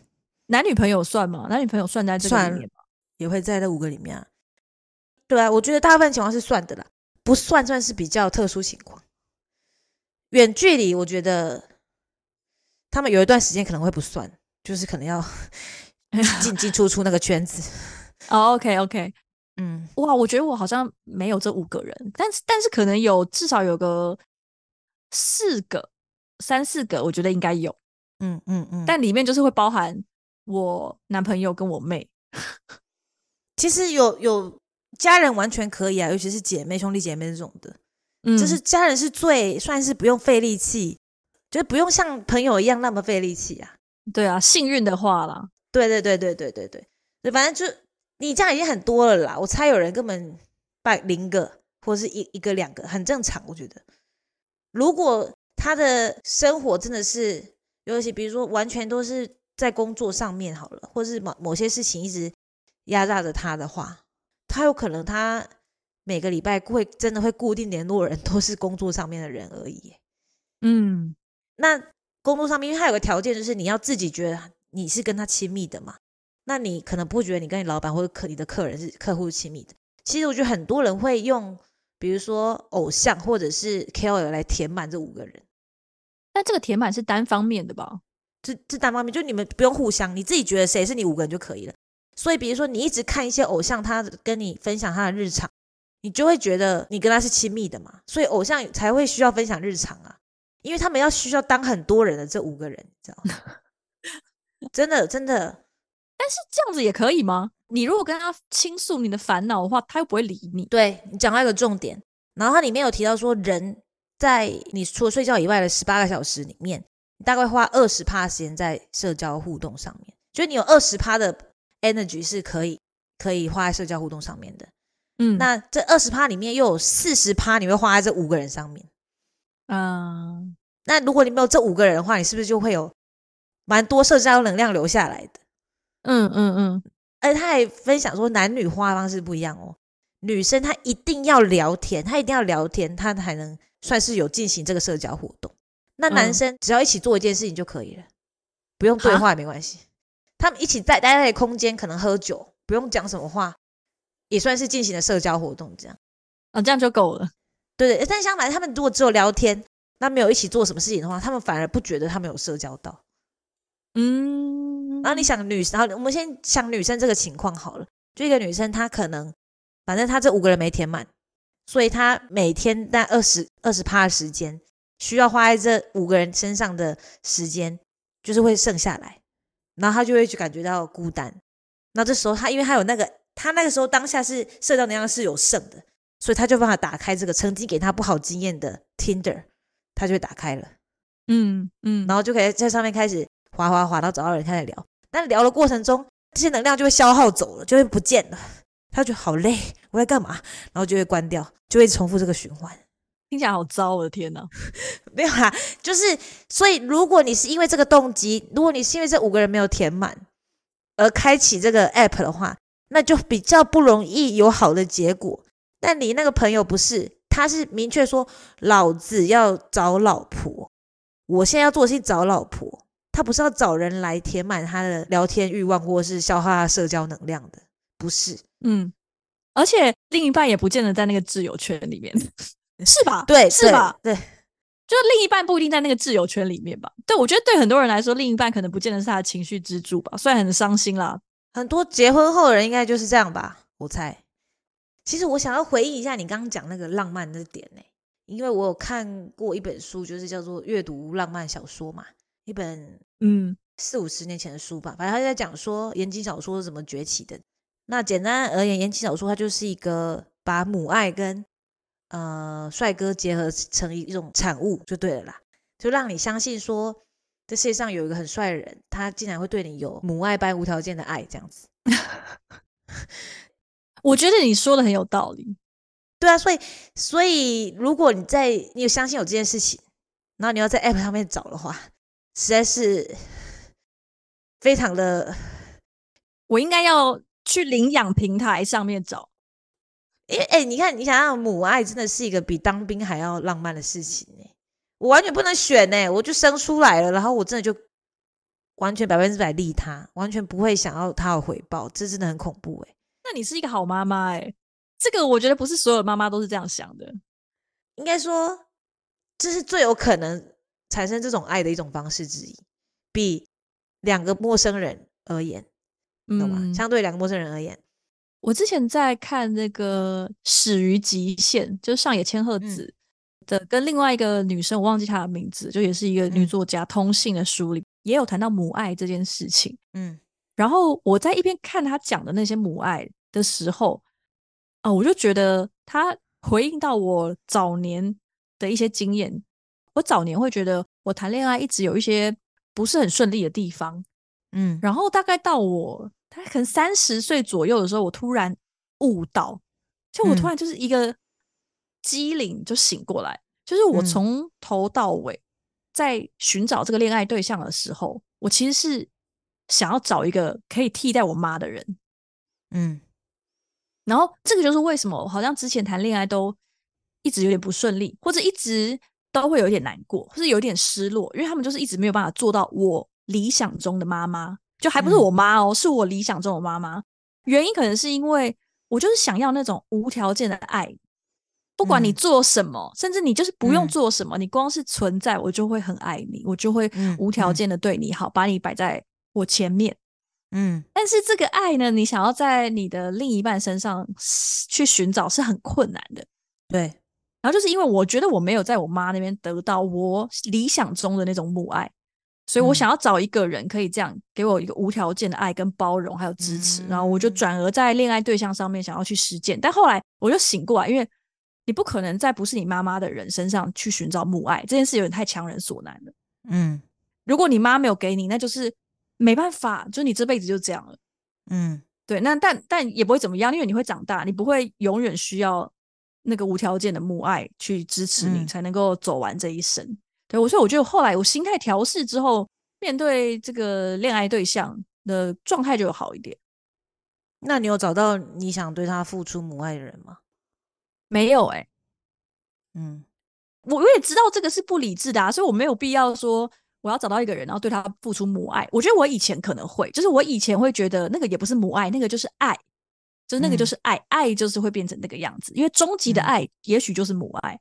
男女朋友算吗？男女朋友算在这个算里面吗？也会在这五个里面啊。对啊，我觉得大部分情况是算的啦，不算算是比较特殊情况。远距离，我觉得他们有一段时间可能会不算，就是可能要 [laughs] 进进出出那个圈子。哦，OK OK，嗯，哇，我觉得我好像没有这五个人，但是但是可能有至少有个四个、三四个，我觉得应该有，嗯嗯嗯，但里面就是会包含我男朋友跟我妹。其实有有家人完全可以啊，尤其是姐妹、兄弟姐妹这种的，嗯，就是家人是最算是不用费力气，就是不用像朋友一样那么费力气啊。对啊，幸运的话啦，对对对对对对对，对，反正就你这样已经很多了啦。我猜有人根本百零个或是一一个两个，很正常。我觉得，如果他的生活真的是，尤其比如说完全都是在工作上面好了，或是某某些事情一直压榨着他的话，他有可能他每个礼拜会真的会固定联络人都是工作上面的人而已。嗯那工作上面，因为他有个条件，就是你要自己觉得你是跟他亲密的嘛。那你可能不觉得你跟你老板或者客你的客人是客户亲密的。其实我觉得很多人会用，比如说偶像或者是 KOL 来填满这五个人，但这个填满是单方面的吧？这这单方面，就你们不用互相，你自己觉得谁是你五个人就可以了。所以比如说你一直看一些偶像，他跟你分享他的日常，你就会觉得你跟他是亲密的嘛。所以偶像才会需要分享日常啊，因为他们要需要当很多人的这五个人，你知道吗？真 [laughs] 的真的，[laughs] 但是这样子也可以吗？你如果跟他倾诉你的烦恼的话，他又不会理你。对你讲到一个重点，然后它里面有提到说，人在你除了睡觉以外的十八个小时里面，你大概花二十趴时间在社交互动上面，就是你有二十趴的 energy 是可以可以花在社交互动上面的。嗯，那这二十趴里面又有四十趴你会花在这五个人上面。嗯，那如果你没有这五个人的话，你是不是就会有蛮多社交能量留下来的？嗯嗯嗯，而且他还分享说，男女花方式不一样哦。女生她一定要聊天，她一定要聊天，她才能算是有进行这个社交活动。那男嗯生只要一起做一件事情就可以了，不用对哈话也没关系。他们一起在待在空间，可能喝酒，不用讲什么话，也算是进行了社交活动。这样，啊，这样就够了。对对。但相反，他们如果只有聊天，那没有一起做什么事情的话，他们反而不觉得他们有社交到。嗯，然后你想女，然后我们先想女生这个情况好了，就一个女生她可能，反正她这五个人没填满，所以他每天那二十二十趴的时间，需要花在这五个人身上的时间，就是会剩下来，然后他就会去感觉到孤单。那这时候他因为他有那个，他那个时候当下是社交能量是有剩的，所以他就办法打开这个曾经给他不好经验的 Tinder，他就会打开了。嗯嗯，然后就可以在上面开始滑滑滑，然后找到人开始聊。但聊的过程中，这些能量就会消耗走了，就会不见了。他就觉得好累，我在干嘛？然后就会关掉，就会重复这个循环。听起来好糟，我的天哪！[laughs] 没有啦，就是所以，如果你是因为这个动机，如果你是因为这五个人没有填满而开启这个 app 的话，那就比较不容易有好的结果。但你那个朋友不是，他是明确说老子要找老婆，我现在要做的是找老婆，他不是要找人来填满他的聊天欲望或是消耗他社交能量的，不是。嗯而且另一半也不见得在那个挚友圈里面，[laughs] 是吧？对，是吧？对，就是另一半不一定在那个挚友圈里面吧？对，我觉得对很多人来说，另一半可能不见得是他的情绪支柱吧，虽然很伤心啦。很多结婚后的人应该就是这样吧，我猜。其实我想要回应一下你刚刚讲那个浪漫的点呢、因为我有看过一本书，就是叫做《阅读浪漫小说》嘛，一本嗯四五十年前的书吧，反正他在讲说言情小说是怎么崛起的。那简单而言，言情小说它就是一个把母爱跟呃帅哥结合成一一种产物就对了啦，就让你相信说这世界上有一个很帅的人，他竟然会对你有母爱般无条件的爱这样子。[laughs] 我觉得你说的很有道理。对啊，所以所以如果你在你有相信有这件事情，然后你要在 App 上面找的话，实在是 [laughs] 非常的，我应该要去领养平台上面找。因为哎，你看，你想想，母爱真的是一个比当兵还要浪漫的事情呢。我完全不能选呢，我就生出来了，然后我真的就完全百分之百利他，完全不会想要他有回报，这真的很恐怖哎。那你是一个好妈妈哎、这个我觉得不是所有妈妈都是这样想的。应该说，这是最有可能产生这种爱的一种方式之一，比两个陌生人而言，懂吗？嗯，相对两个陌生人而言，我之前在看那个《始于极限》，就是上野千鹤子的，跟另外一个女生，我忘记她的名字，就也是一个女嗯作家通信的书里，也有谈到母爱这件事情。嗯然后我在一边看她讲的那些母爱的时候，啊、我就觉得她回应到我早年的一些经验。我早年会觉得我谈恋爱一直有一些不是很顺利的地方，嗯然后大概到我他可能三十岁左右的时候，我突然悟到，就我突嗯。然就是一个机灵就醒过来，就是我嗯。从头到尾在寻找这个恋爱对象的时候，我其实是想要找一个可以替代我妈的人。嗯。然后这个就是为什么我好像之前谈恋爱都一直有点不顺利，或者一直都会有一点难过，或者有点失落，因为他们就是一直没有办法做到我理想中的妈妈，就还不是嗯我妈哦，是我理想中的妈妈。原因可能是因为我就是想要那种无条件的爱，不管你嗯做什么，甚至你就是不用嗯做什么，你光是存在，我就会很爱你，我就会无条件的对你好，把你摆在我前面。嗯但是这个爱呢，你想要在你的另一半身上去寻找是很困难的。对，然后就是因为我觉得我没有在我妈那边得到我理想中的那种母爱，所以我嗯想要找一个人可以这样给我一个无条件的爱跟包容还有支持，然后我就嗯转而在恋爱对象上面想要去实践。但后来我就醒过来，因为你不可能在不是你妈妈的人身上去寻找母爱，这件事有点太强人所难了。嗯如果你妈没有给你，那就是没办法，就你这辈子就这样了。嗯对，那但但也不会怎么样，因为你会长大，你不会永远需要那个无条件的母爱去支持你，嗯才能够走完这一生。对我，所以我觉得后来我心态调试之后，面对这个恋爱对象的状态就有好一点。那你有找到你想对他付出母爱的人吗？没有哎、嗯我我也知道这个是不理智的啊，所以我没有必要说我要找到一个人，然后对他付出母爱。我觉得我以前可能会，就是我以前会觉得那个也不是母爱，那个就是爱，就是那个就嗯是爱，爱就是会变成那个样子，因为终极的嗯爱也许就是母爱。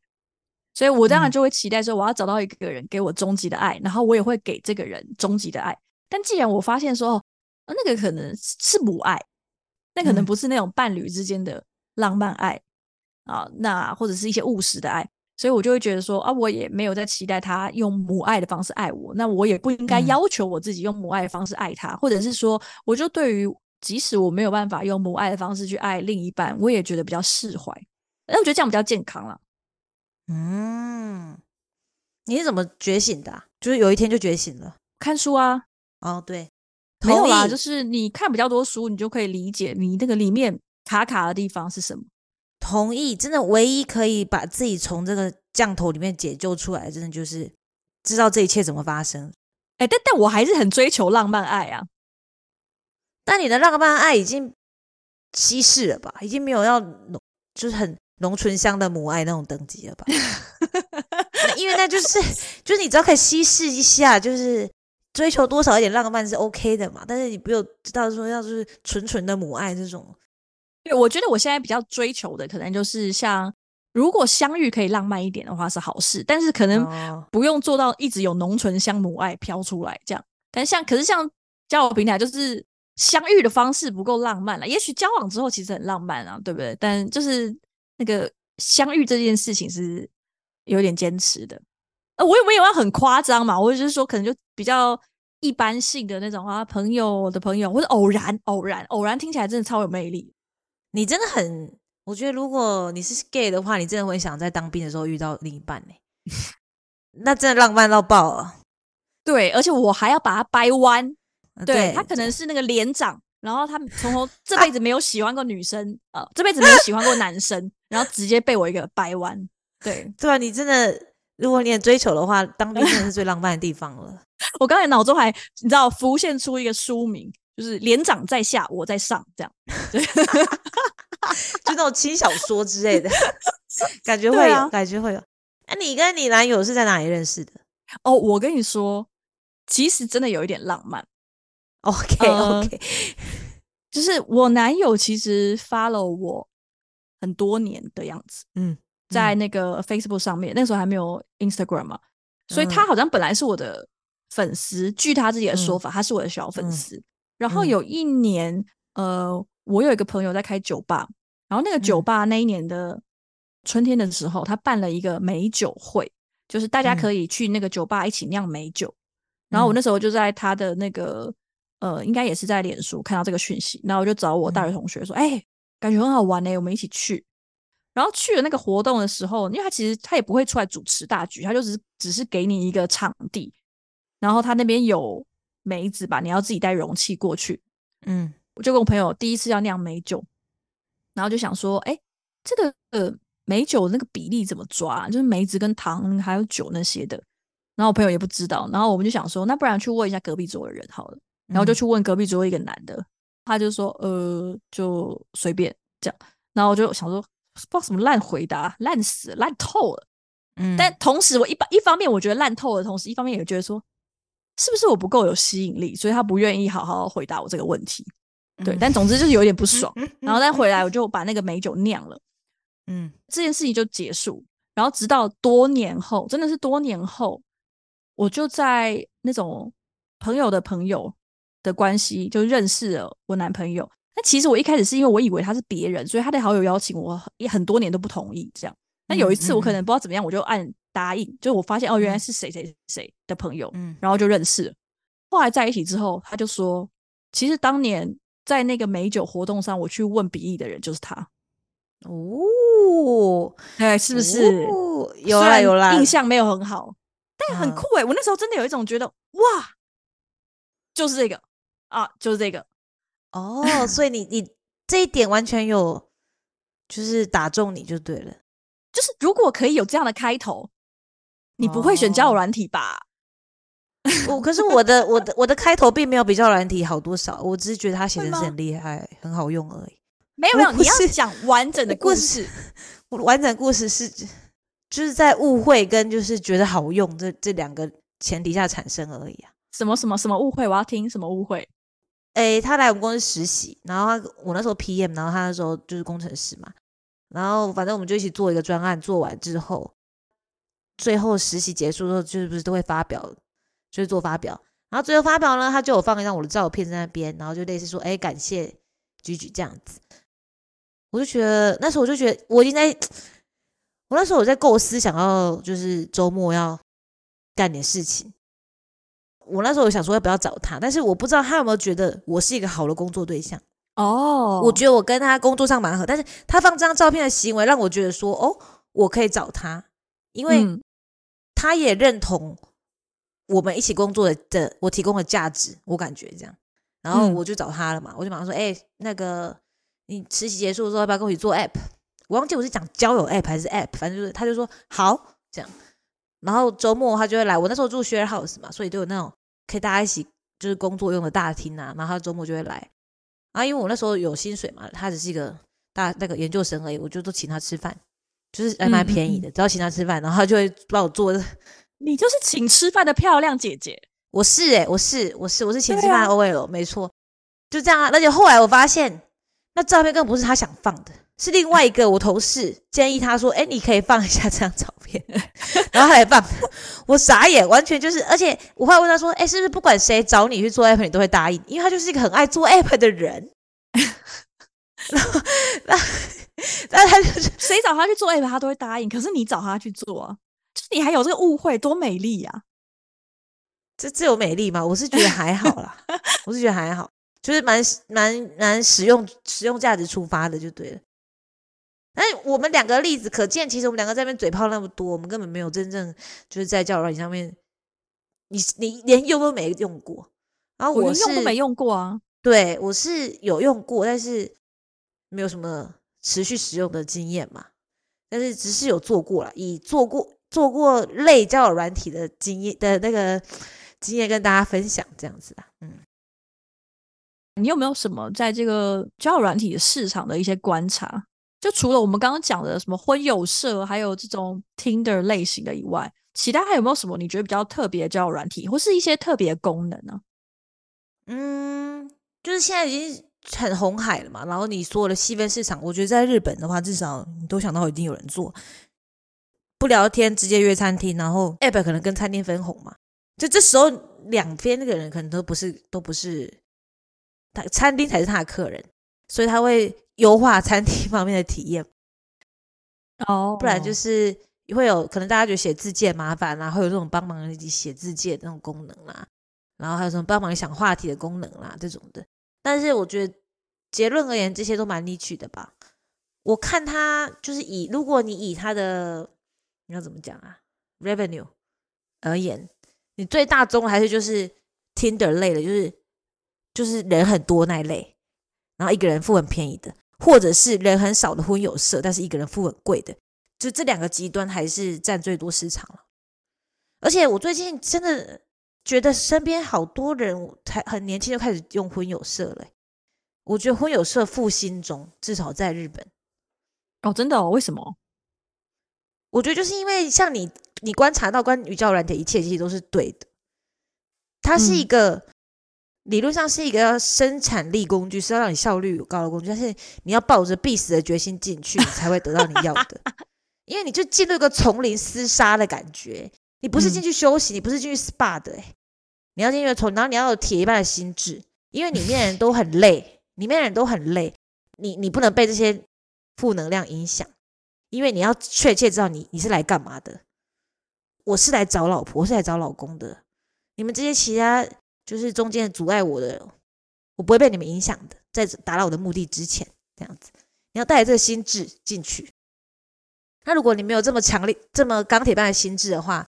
所以我当然嗯就会期待说，我要找到一个人给我终极的爱，然后我也会给这个人终极的爱。但既然我发现说，呃那个可能是是母爱，那可能嗯不是那种伴侣之间的浪漫爱啊，那或者是一些务实的爱，所以我就会觉得说啊，我也没有在期待他用母爱的方式爱我，那我也不应该嗯要求我自己用母爱的方式爱他，或者是说，我就对于即使我没有办法用母爱的方式去爱另一半，我也觉得比较释怀，那我觉得这样比较健康了。嗯，你是怎么觉醒的啊、就是有一天就觉醒了。看书啊，哦，对，没有啦，同意就是你看比较多书，你就可以理解你那个里面卡卡的地方是什么。同意，真的唯一可以把自己从这个降头里面解救出来，真的就是知道这一切怎么发生。哎、但但我还是很追求浪漫爱啊。但你的浪漫爱已经稀释了吧？已经没有要浓，就是很浓醇香的母爱那种等级了吧？因为那就是就是你只要可以稀释一下，就是追求多少一点浪漫是 OK 的嘛。但是你不有知道说要是纯纯的母爱这种，对，我觉得我现在比较追求的，可能就是像如果相遇可以浪漫一点的话是好事，但是可能哦不用做到一直有浓醇香母爱飘出来这样。但像可是像交友平台，就是相遇的方式不够浪漫了。也许交往之后其实很浪漫啊，对不对？但就是那个相遇这件事情是有点坚持的。呃，我也没有要很夸张嘛？我就是说，可能就比较一般性的那种啊，朋友的朋友，或者偶然、偶然、偶然，听起来真的超有魅力。你真的很，我觉得如果你是 gay 的话，你真的会想在当兵的时候遇到另一半呢、[laughs] 那真的浪漫到爆了！对，而且我还要把它掰弯。呃对他可能是那个连长，然后他从头 [laughs] 这辈子没有喜欢过女生，呃，这辈子没有 [laughs] 喜欢过男生，然后直接被我一个掰弯。对对啊，你真的，如果你很追求的话，当兵真的是最浪漫的地方了。[laughs] 我刚才脑中还你知道浮现出一个书名，就是连长在下，我在上，这样。对，[laughs] 就那种轻小说之类的，[laughs] 感觉会有，啊感觉会有。那、你跟你男友是在哪里认识的哦，我跟你说，其实真的有一点浪漫。？OK 呃 OK，、就是我男友其实 follow 我很多年的样子，嗯，在那个 Facebook 上面，那时候还没有 Instagram 嘛，所以他好像本来是我的粉丝，据他自己的说法，他是我的小粉丝。然后嗯。有一年，呃，我有一个朋友在开酒吧，然后那个酒嗯。吧那一年的春天的时候，他办了一个美酒会，就是大家嗯。可以去那个酒吧一起酿美酒。然后我嗯那。时候就在他的那个呃，应该也是在脸书看到这个讯息，然后我就找我大学同学说：“哎、感觉很好玩呢、我们一起去。”然后去了那个活动的时候，因为他其实他也不会出来主持大局，他就只是只是给你一个场地，然后他那边有梅子吧，你要自己带容器过去。嗯我就跟我朋友第一次要酿美酒，然后就想说，哎、这个呃美酒那个比例怎么抓？就是梅子跟糖还有酒那些的。然后我朋友也不知道，然后我们就想说，那不然去问一下隔壁桌的人好了。然后就嗯去问隔壁桌一个男的，他就说，呃，就随便这样。然后我就想说，不知道什么烂回答，烂死了，烂透了。嗯，但同时，我一般一方面我觉得烂透了，同时一方面也觉得说，是不是我不够有吸引力，所以他不愿意好好回答我这个问题。对，嗯但总之就是有点不爽。嗯然后再回来，我就把那个美酒酿了，嗯这件事情就结束。然后直到多年后，真的是多年后，我就在那种朋友的朋友的关系就认识了我男朋友。那其实我一开始是因为我以为他是别人，所以他的好友邀请我也很多年都不同意这样。那有一次我可能不知道怎么样，我就按答应，就我发现哦，原来是谁谁谁的朋友，嗯然后就认识了。后来在一起之后，他就说，其实当年在那个美酒活动上，我去问比翼的人就是他。哦，哎，是不是？哦有啦有啦，印象没有很好，但很嗯酷哎、我那时候真的有一种觉得，哇，就是这个啊，就是这个。哦，所以你你这一点完全有就是打中你就对了。就是如果可以有这样的开头，你不会选交友哦软体吧？[laughs] 我可是我的我的我的开头并没有比较软体好多少，我只是觉得他写的是很厉害，很好用而已。没 [laughs] 有没有，你要讲完整的故事。完整故事是就是在误会跟就是觉得好用这这两个前提下产生而已啊。什么什么什么误会？我要听什么误会？诶，他来我们公司实习，然后他我那时候 PM，然后他那时候就是工程师嘛，然后反正我们就一起做一个专案，做完之后，最后实习结束之后，就是不是都会发表，就是做发表，然后最后发表呢，他就有放一张我的照片在那边，然后就类似说，哎，感谢居居这样子，我就觉得那时候我就觉得我已经在，我那时候我在构思想要就是周末要干点事情。我那时候有想说要不要找他，但是我不知道他有没有觉得我是一个好的工作对象。哦，我觉得我跟他工作上蛮合，但是他放这张照片的行为让我觉得说，哦，我可以找他，因为嗯他也认同我们一起工作的的我提供的价值，我感觉这样。然后嗯我就找他了嘛，我就马上说，哎、那个你实习结束的时候要不要跟我一起做 app？我忘记我是讲交友 app 还是 app，反正就是他就说好这样。然后周末他就会来，我那时候住 share house 嘛，所以都有那种可以大家一起就是工作用的大厅啊，然后他周末就会来。啊，因为我那时候有薪水嘛，他只是一个大那个研究生而已，我就都请他吃饭，就是还蛮便宜的，只要请他吃饭，然后他就会帮我做。[laughs] 你就是请吃饭的漂亮姐姐。我是诶、我是我是我是请吃饭的 OL，、没错，就这样啊。而且后来我发现，那照片更不是他想放的，是另外一个我同事建议他说：“哎，你可以放一下这张照片。[laughs] ”然后他来放，我傻眼，完全就是，而且我后来问他说：“哎，是不是不管谁找你去做 app，你都会答应？因为他就是一个很爱做 app 的人。”然后，那那他就是谁找他去做 app，他都会答应。可是你找他去做啊，就是你还有这个误会，多美丽呀！这这有美丽吗？我是觉得还好啦，[laughs] 我是觉得还好。就是蛮蛮蛮使用使用价值出发的就对了。但我们两个例子可见，其实我们两个在那边嘴炮那么多，我们根本没有真正就是在交友软件上面，你你连用都没用过。然后我用都没用过啊。对，我是有用过，但是没有什么持续使用的经验嘛。但是只是有做过了，以做过做过类交友软体的经验的那个经验跟大家分享这样子啊，嗯。你有没有什么在这个交友软体市场的一些观察？就除了我们刚刚讲的什么婚友社，还有这种 Tinder 类型的以外，其他还有没有什么你觉得比较特别的交友软体，或是一些特别功能呢？嗯，就是现在已经很红海了嘛。然后你所有的细分市场，我觉得在日本的话，至少你都想到一定有人做。不聊天，直接约餐厅，然后 App 可能跟餐厅分红嘛。就这时候，两边那个人可能都不是，都不是。他餐厅才是他的客人，所以他会优化 [laughs] 餐厅方面的体验。哦，不然就是会有可能大家觉得写字界麻烦啦，会有这种帮忙你写字界那种功能啦，然后还有什么帮忙想话题的功能啦这种的。但是我觉得结论而言，这些都蛮理取的吧。我看他就是以如果你以他的你要怎么讲啊，revenue 而言，你最大宗还是就是 Tinder 类的，就是。就是人很多那一类，然后一个人付很便宜的，或者是人很少的婚友社，但是一个人付很贵的，就这两个极端还是占最多市场了。而且我最近真的觉得身边好多人才很年轻就开始用婚友社了。我觉得婚友社复兴中，至少在日本。哦，真的？哦？为什么？我觉得就是因为像你，你观察到关于交友软的一切，其实都是对的。它是一个。理论上是一个生产力工具，是要让你效率有高的工具，但是你要抱着必死的决心进去，才会得到你要的。[laughs] 因为你就进入一个丛林厮杀的感觉，你不是进去休息，你不是进去 SPA 的，哎，你要进去从，然后你要有铁一般的心智，因为里面人都很累，[laughs] 里面人都很累，你你不能被这些负能量影响，因为你要确切知道你你是来干嘛的，我是来找老婆，我是来找老公的，你们这些其他。就是中间阻碍我的，我不会被你们影响的。在达到我的目的之前，这样子，你要带着这个心智进去。那如果你没有这么强烈、这么钢铁般的心智的话，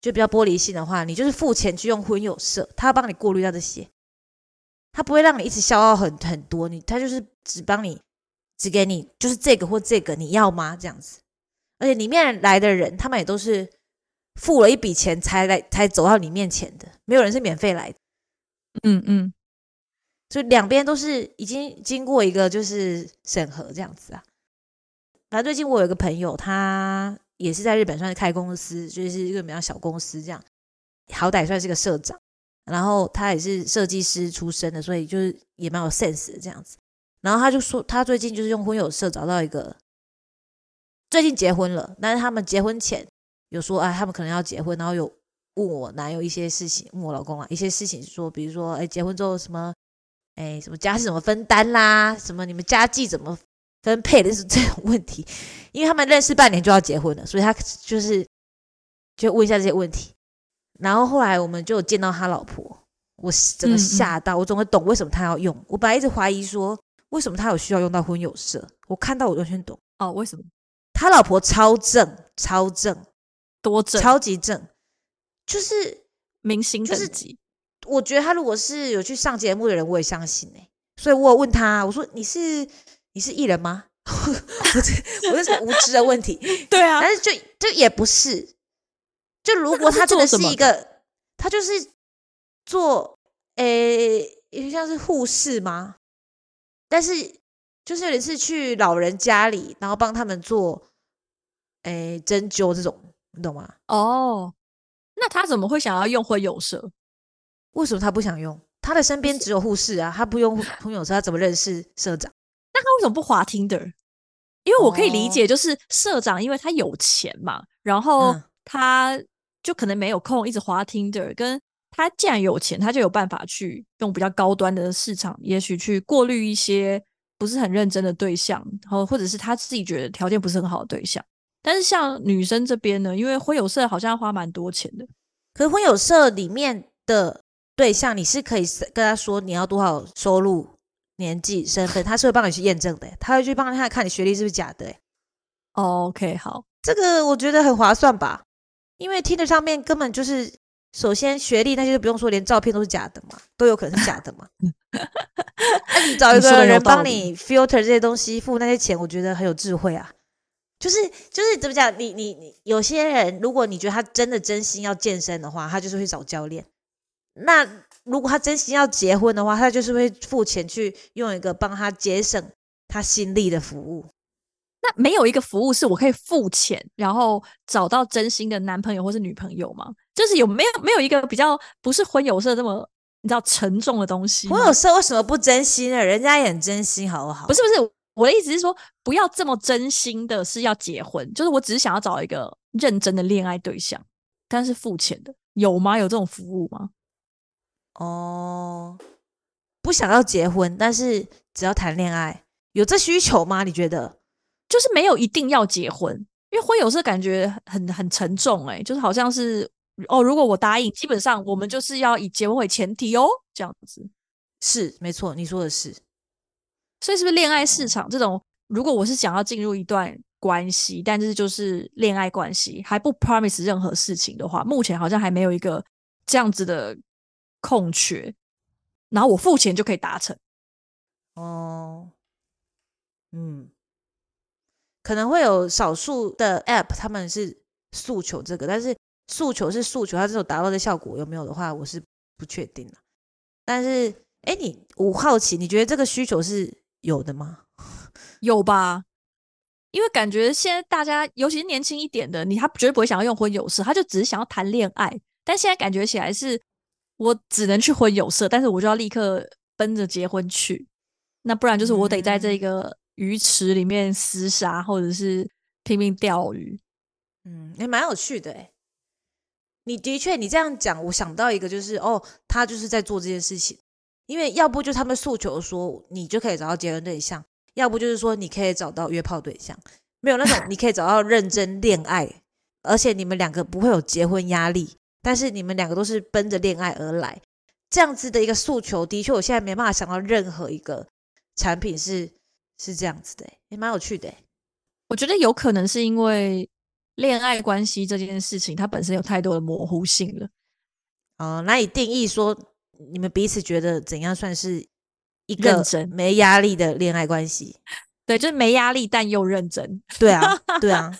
就比较玻璃心的话，你就是付钱去用婚友社，他要帮你过滤掉这些，他不会让你一直消耗很很多，你他就是只帮你，只给你就是这个或这个，你要吗？这样子，而且里面来的人，他们也都是付了一笔钱才来才走到你面前的，没有人是免费来的。嗯嗯，就两边都是已经经过一个就是审核这样子啊。反正最近我有一个朋友，他也是在日本算是开公司，就是一个比较小公司这样，好歹算是个社长。然后他也是设计师出身的，所以就是也蛮有 sense 的这样子。然后他就说，他最近就是用婚友社找到一个，最近结婚了，但是他们结婚前有说，哎，他们可能要结婚，然后有。问我男友一些事情，问我老公啊一些事情，说比如说，哎，结婚之后什么，哎，什么家事怎么分担啦，什么你们家计怎么分配的是这种问题，因为他们认识半年就要结婚了，所以他就是就问一下这些问题。然后后来我们就见到他老婆，我整个吓到，我总会懂为什么他要用。我本来一直怀疑说，为什么他有需要用到婚友社，我看到我完全懂哦，为什么？他老婆超正，超正，多正，超级正。就是明星等级，我觉得他如果是有去上节目的人，我也相信哎。所以我有问他，我说你是你是艺人吗？[laughs] 我这我这是无知的问题。[laughs] 对啊，但是就就也不是。就如果他真的是一个，他就是做诶，像是护士吗？但是就是有点是去老人家里，然后帮他们做诶针灸这种，你懂吗？哦。那他怎么会想要用婚友社？为什么他不想用？他的身边只有护士啊，他不用婚友社，他怎么认识社长？那他为什么不滑 Tinder？因为我可以理哦解，就是社长因为他有钱嘛，然后嗯他就可能没有空一直滑 Tinder，跟他既然有钱，他就有办法去用比较高端的市场，也许去过滤一些不是很认真的对象，然后或者是他自己觉得条件不是很好的对象。但是像女生这边呢，因为婚友社好像要花蛮多钱的，可是婚友社里面的对象，你是可以跟他说你要多少收入、年纪、身份，他是会帮你去验证的欸，他会去帮他看你学历是不是假的 OK，好，这个我觉得很划算吧，因为听的上面根本就是，首先学历那些就不用说，连照片都是假的嘛，都有可能是假的嘛。[laughs] 那你找一个人帮你 filter 这些东西，付那些钱，我觉得很有智慧啊。就是就是怎么讲，你你你有些人，如果你觉得他真的真心要健身的话，他就是会找教练。那如果他真心要结婚的话，他就是会付钱去用一个帮他节省他心力的服务。那没有一个服务是我可以付钱，然后找到真心的男朋友或是女朋友吗？就是有没有没有一个比较不是婚友社这么你知道沉重的东西吗？婚友社为什么不真心呢？人家也很真心，好不好？不是不是，我的意思是说，不要这么真心的是要结婚，就是我只是想要找一个认真的恋爱对象，但是付钱的，有吗？有这种服务吗？哦，不想要结婚，但是只要谈恋爱，有这需求吗？你觉得？就是没有一定要结婚，因为婚友社感觉很很沉重、欸，就是好像是哦，如果我答应，基本上我们就是要以结婚为前提哦，这样子。是没错，你说的是。所以是不是恋爱市场这种，如果我是想要进入一段关系，但是就是恋爱关系还不 promise 任何事情的话，目前好像还没有一个这样子的空缺，然后我付钱就可以达成。哦，嗯，可能会有少数的 App 他们是诉求这个，但是诉求是诉求，它这种达到的效果有没有的话，我是不确定的。但是，哎，你我好奇，你觉得这个需求是有的吗？[laughs] 有吧？因为感觉现在大家，尤其是年轻一点的，你他绝对不会想要用婚友社，他就只是想要谈恋爱。但现在感觉起来是，我只能去婚友社，但是我就要立刻奔着结婚去，那不然就是我得在这嗯个鱼池里面厮杀，或者是拼命钓鱼。嗯，也蛮有趣的哎。你的确，你这样讲，我想到一个，就是哦，他就是在做这件事情，因为要不就他们诉求说你就可以找到结婚对象，要不就是说你可以找到约炮对象，没有那种你可以找到认真恋爱，而且你们两个不会有结婚压力，但是你们两个都是奔着恋爱而来，这样子的一个诉求，的确我现在没办法想到任何一个产品是是这样子的欸，也蛮有趣的欸。我觉得有可能是因为恋爱关系这件事情，它本身有太多的模糊性了。哦，难以定义说你们彼此觉得怎样算是一个没压力的恋爱关系？[laughs] 对，就是没压力但又认真。对啊，对啊，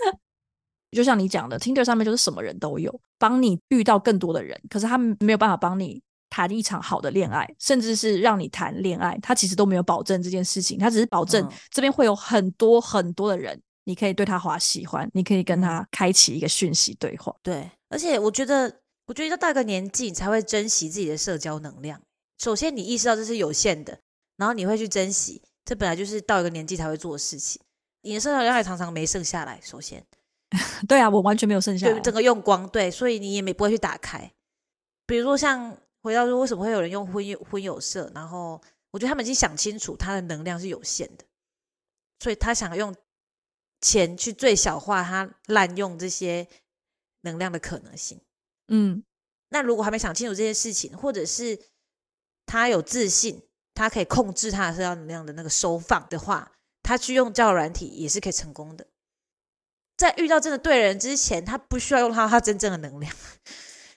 [laughs] 就像你讲的，Tinder 上面就是什么人都有，帮你遇到更多的人，可是他们没有办法帮你谈一场好的恋爱，甚至是让你谈恋爱，他其实都没有保证这件事情，他只是保证嗯这边会有很多很多的人，你可以对他划喜欢，你可以跟嗯他开启一个讯息对话。对，而且我觉得，我觉得要到一个年纪，你才会珍惜自己的社交能量。首先，你意识到这是有限的，然后你会去珍惜，这本来就是到一个年纪才会做的事情。你的社交能量也常常没剩下来，首先，[laughs] 对啊，我完全没有剩下来对，整个用光，对，所以你也没不会去打开。比如说像回到说，为什么会有人用婚友婚友社？然后我觉得他们已经想清楚，他的能量是有限的，所以他想用钱去最小化他滥用这些能量的可能性。嗯，那如果还没想清楚这件事情，或者是他有自信，他可以控制他的社交能量的那个收放的话，他去用交友软体也是可以成功的。在遇到真的对人之前，他不需要用他他真正的能量，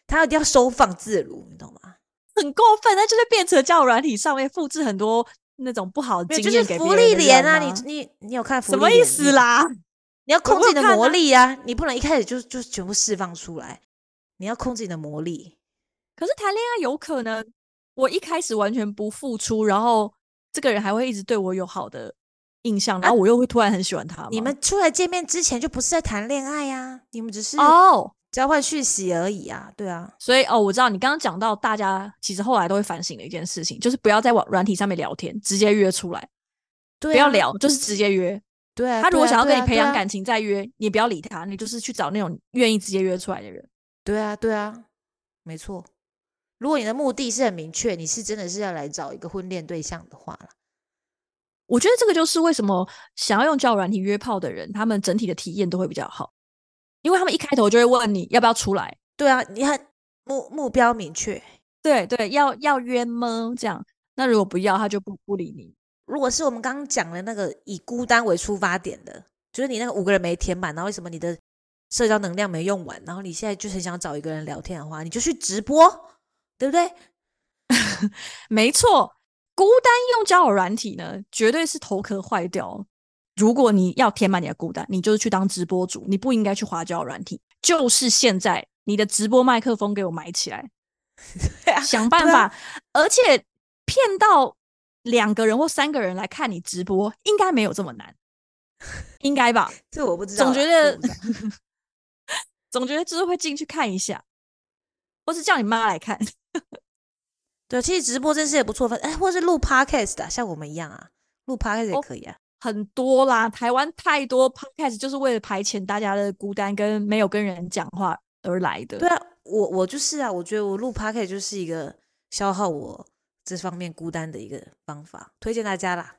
他一定要收放自如，你懂吗？很过分，那就是变成交友软体上面复制很多那种不好的经就是福利连啊，你你你有看福什么意思啦？你要控制你的魔力啊，你不能一开始就就全部释放出来，你要控制你的魔力。可是谈恋爱有可能，我一开始完全不付出，然后这个人还会一直对我有好的印象，然后我又会突然很喜欢他吗。你们出来见面之前就不是在谈恋爱呀、你们只是哦，交换讯息而已啊，对啊，所以哦，我知道你刚刚讲到，大家其实后来都会反省的一件事情，就是不要在网软体上面聊天，直接约出来。对、啊，不要聊，就是直接约。对啊，他如果想要跟你培养感情再约，你不要理他，你就是去找那种愿意直接约出来的人。对啊，对啊，没错。如果你的目的是很明确，你是真的是要来找一个婚恋对象的话啦我觉得这个就是为什么想要用交友软体约炮的人，他们整体的体验都会比较好，因为他们一开头就会问你要不要出来，对啊，你看目目标明确。对对，要要约吗？这样，那如果不要，他就不不理你。如果是我们刚刚讲的那个以孤单为出发点的，就是你那个五个人没填满，然后为什么你的社交能量没用完，然后你现在就很想找一个人聊天的话，你就去直播，对不对？[laughs] 没错，孤单用交友软体呢，绝对是头壳坏掉。如果你要填满你的孤单，你就是去当直播主，你不应该去花交友软体。就是现在，你的直播麦克风给我买起来，[laughs] 对啊，想办法，而且骗到两个人或三个人来看你直播，应该没有这么难，应该吧？[laughs] 这我不知道，总觉得总觉得就是会进去看一下，或是叫你妈来看。[laughs] 对，其实直播这事也不错，哎，或是录 podcast 的啊、像我们一样啊，录 podcast 也哦可以啊。很多啦，台湾太多 podcast 就是为了排遣大家的孤单跟没有跟人讲话而来的。对啊，我我就是啊，我觉得我录 podcast 就是一个消耗我这方面孤单的一个方法，推荐大家啦。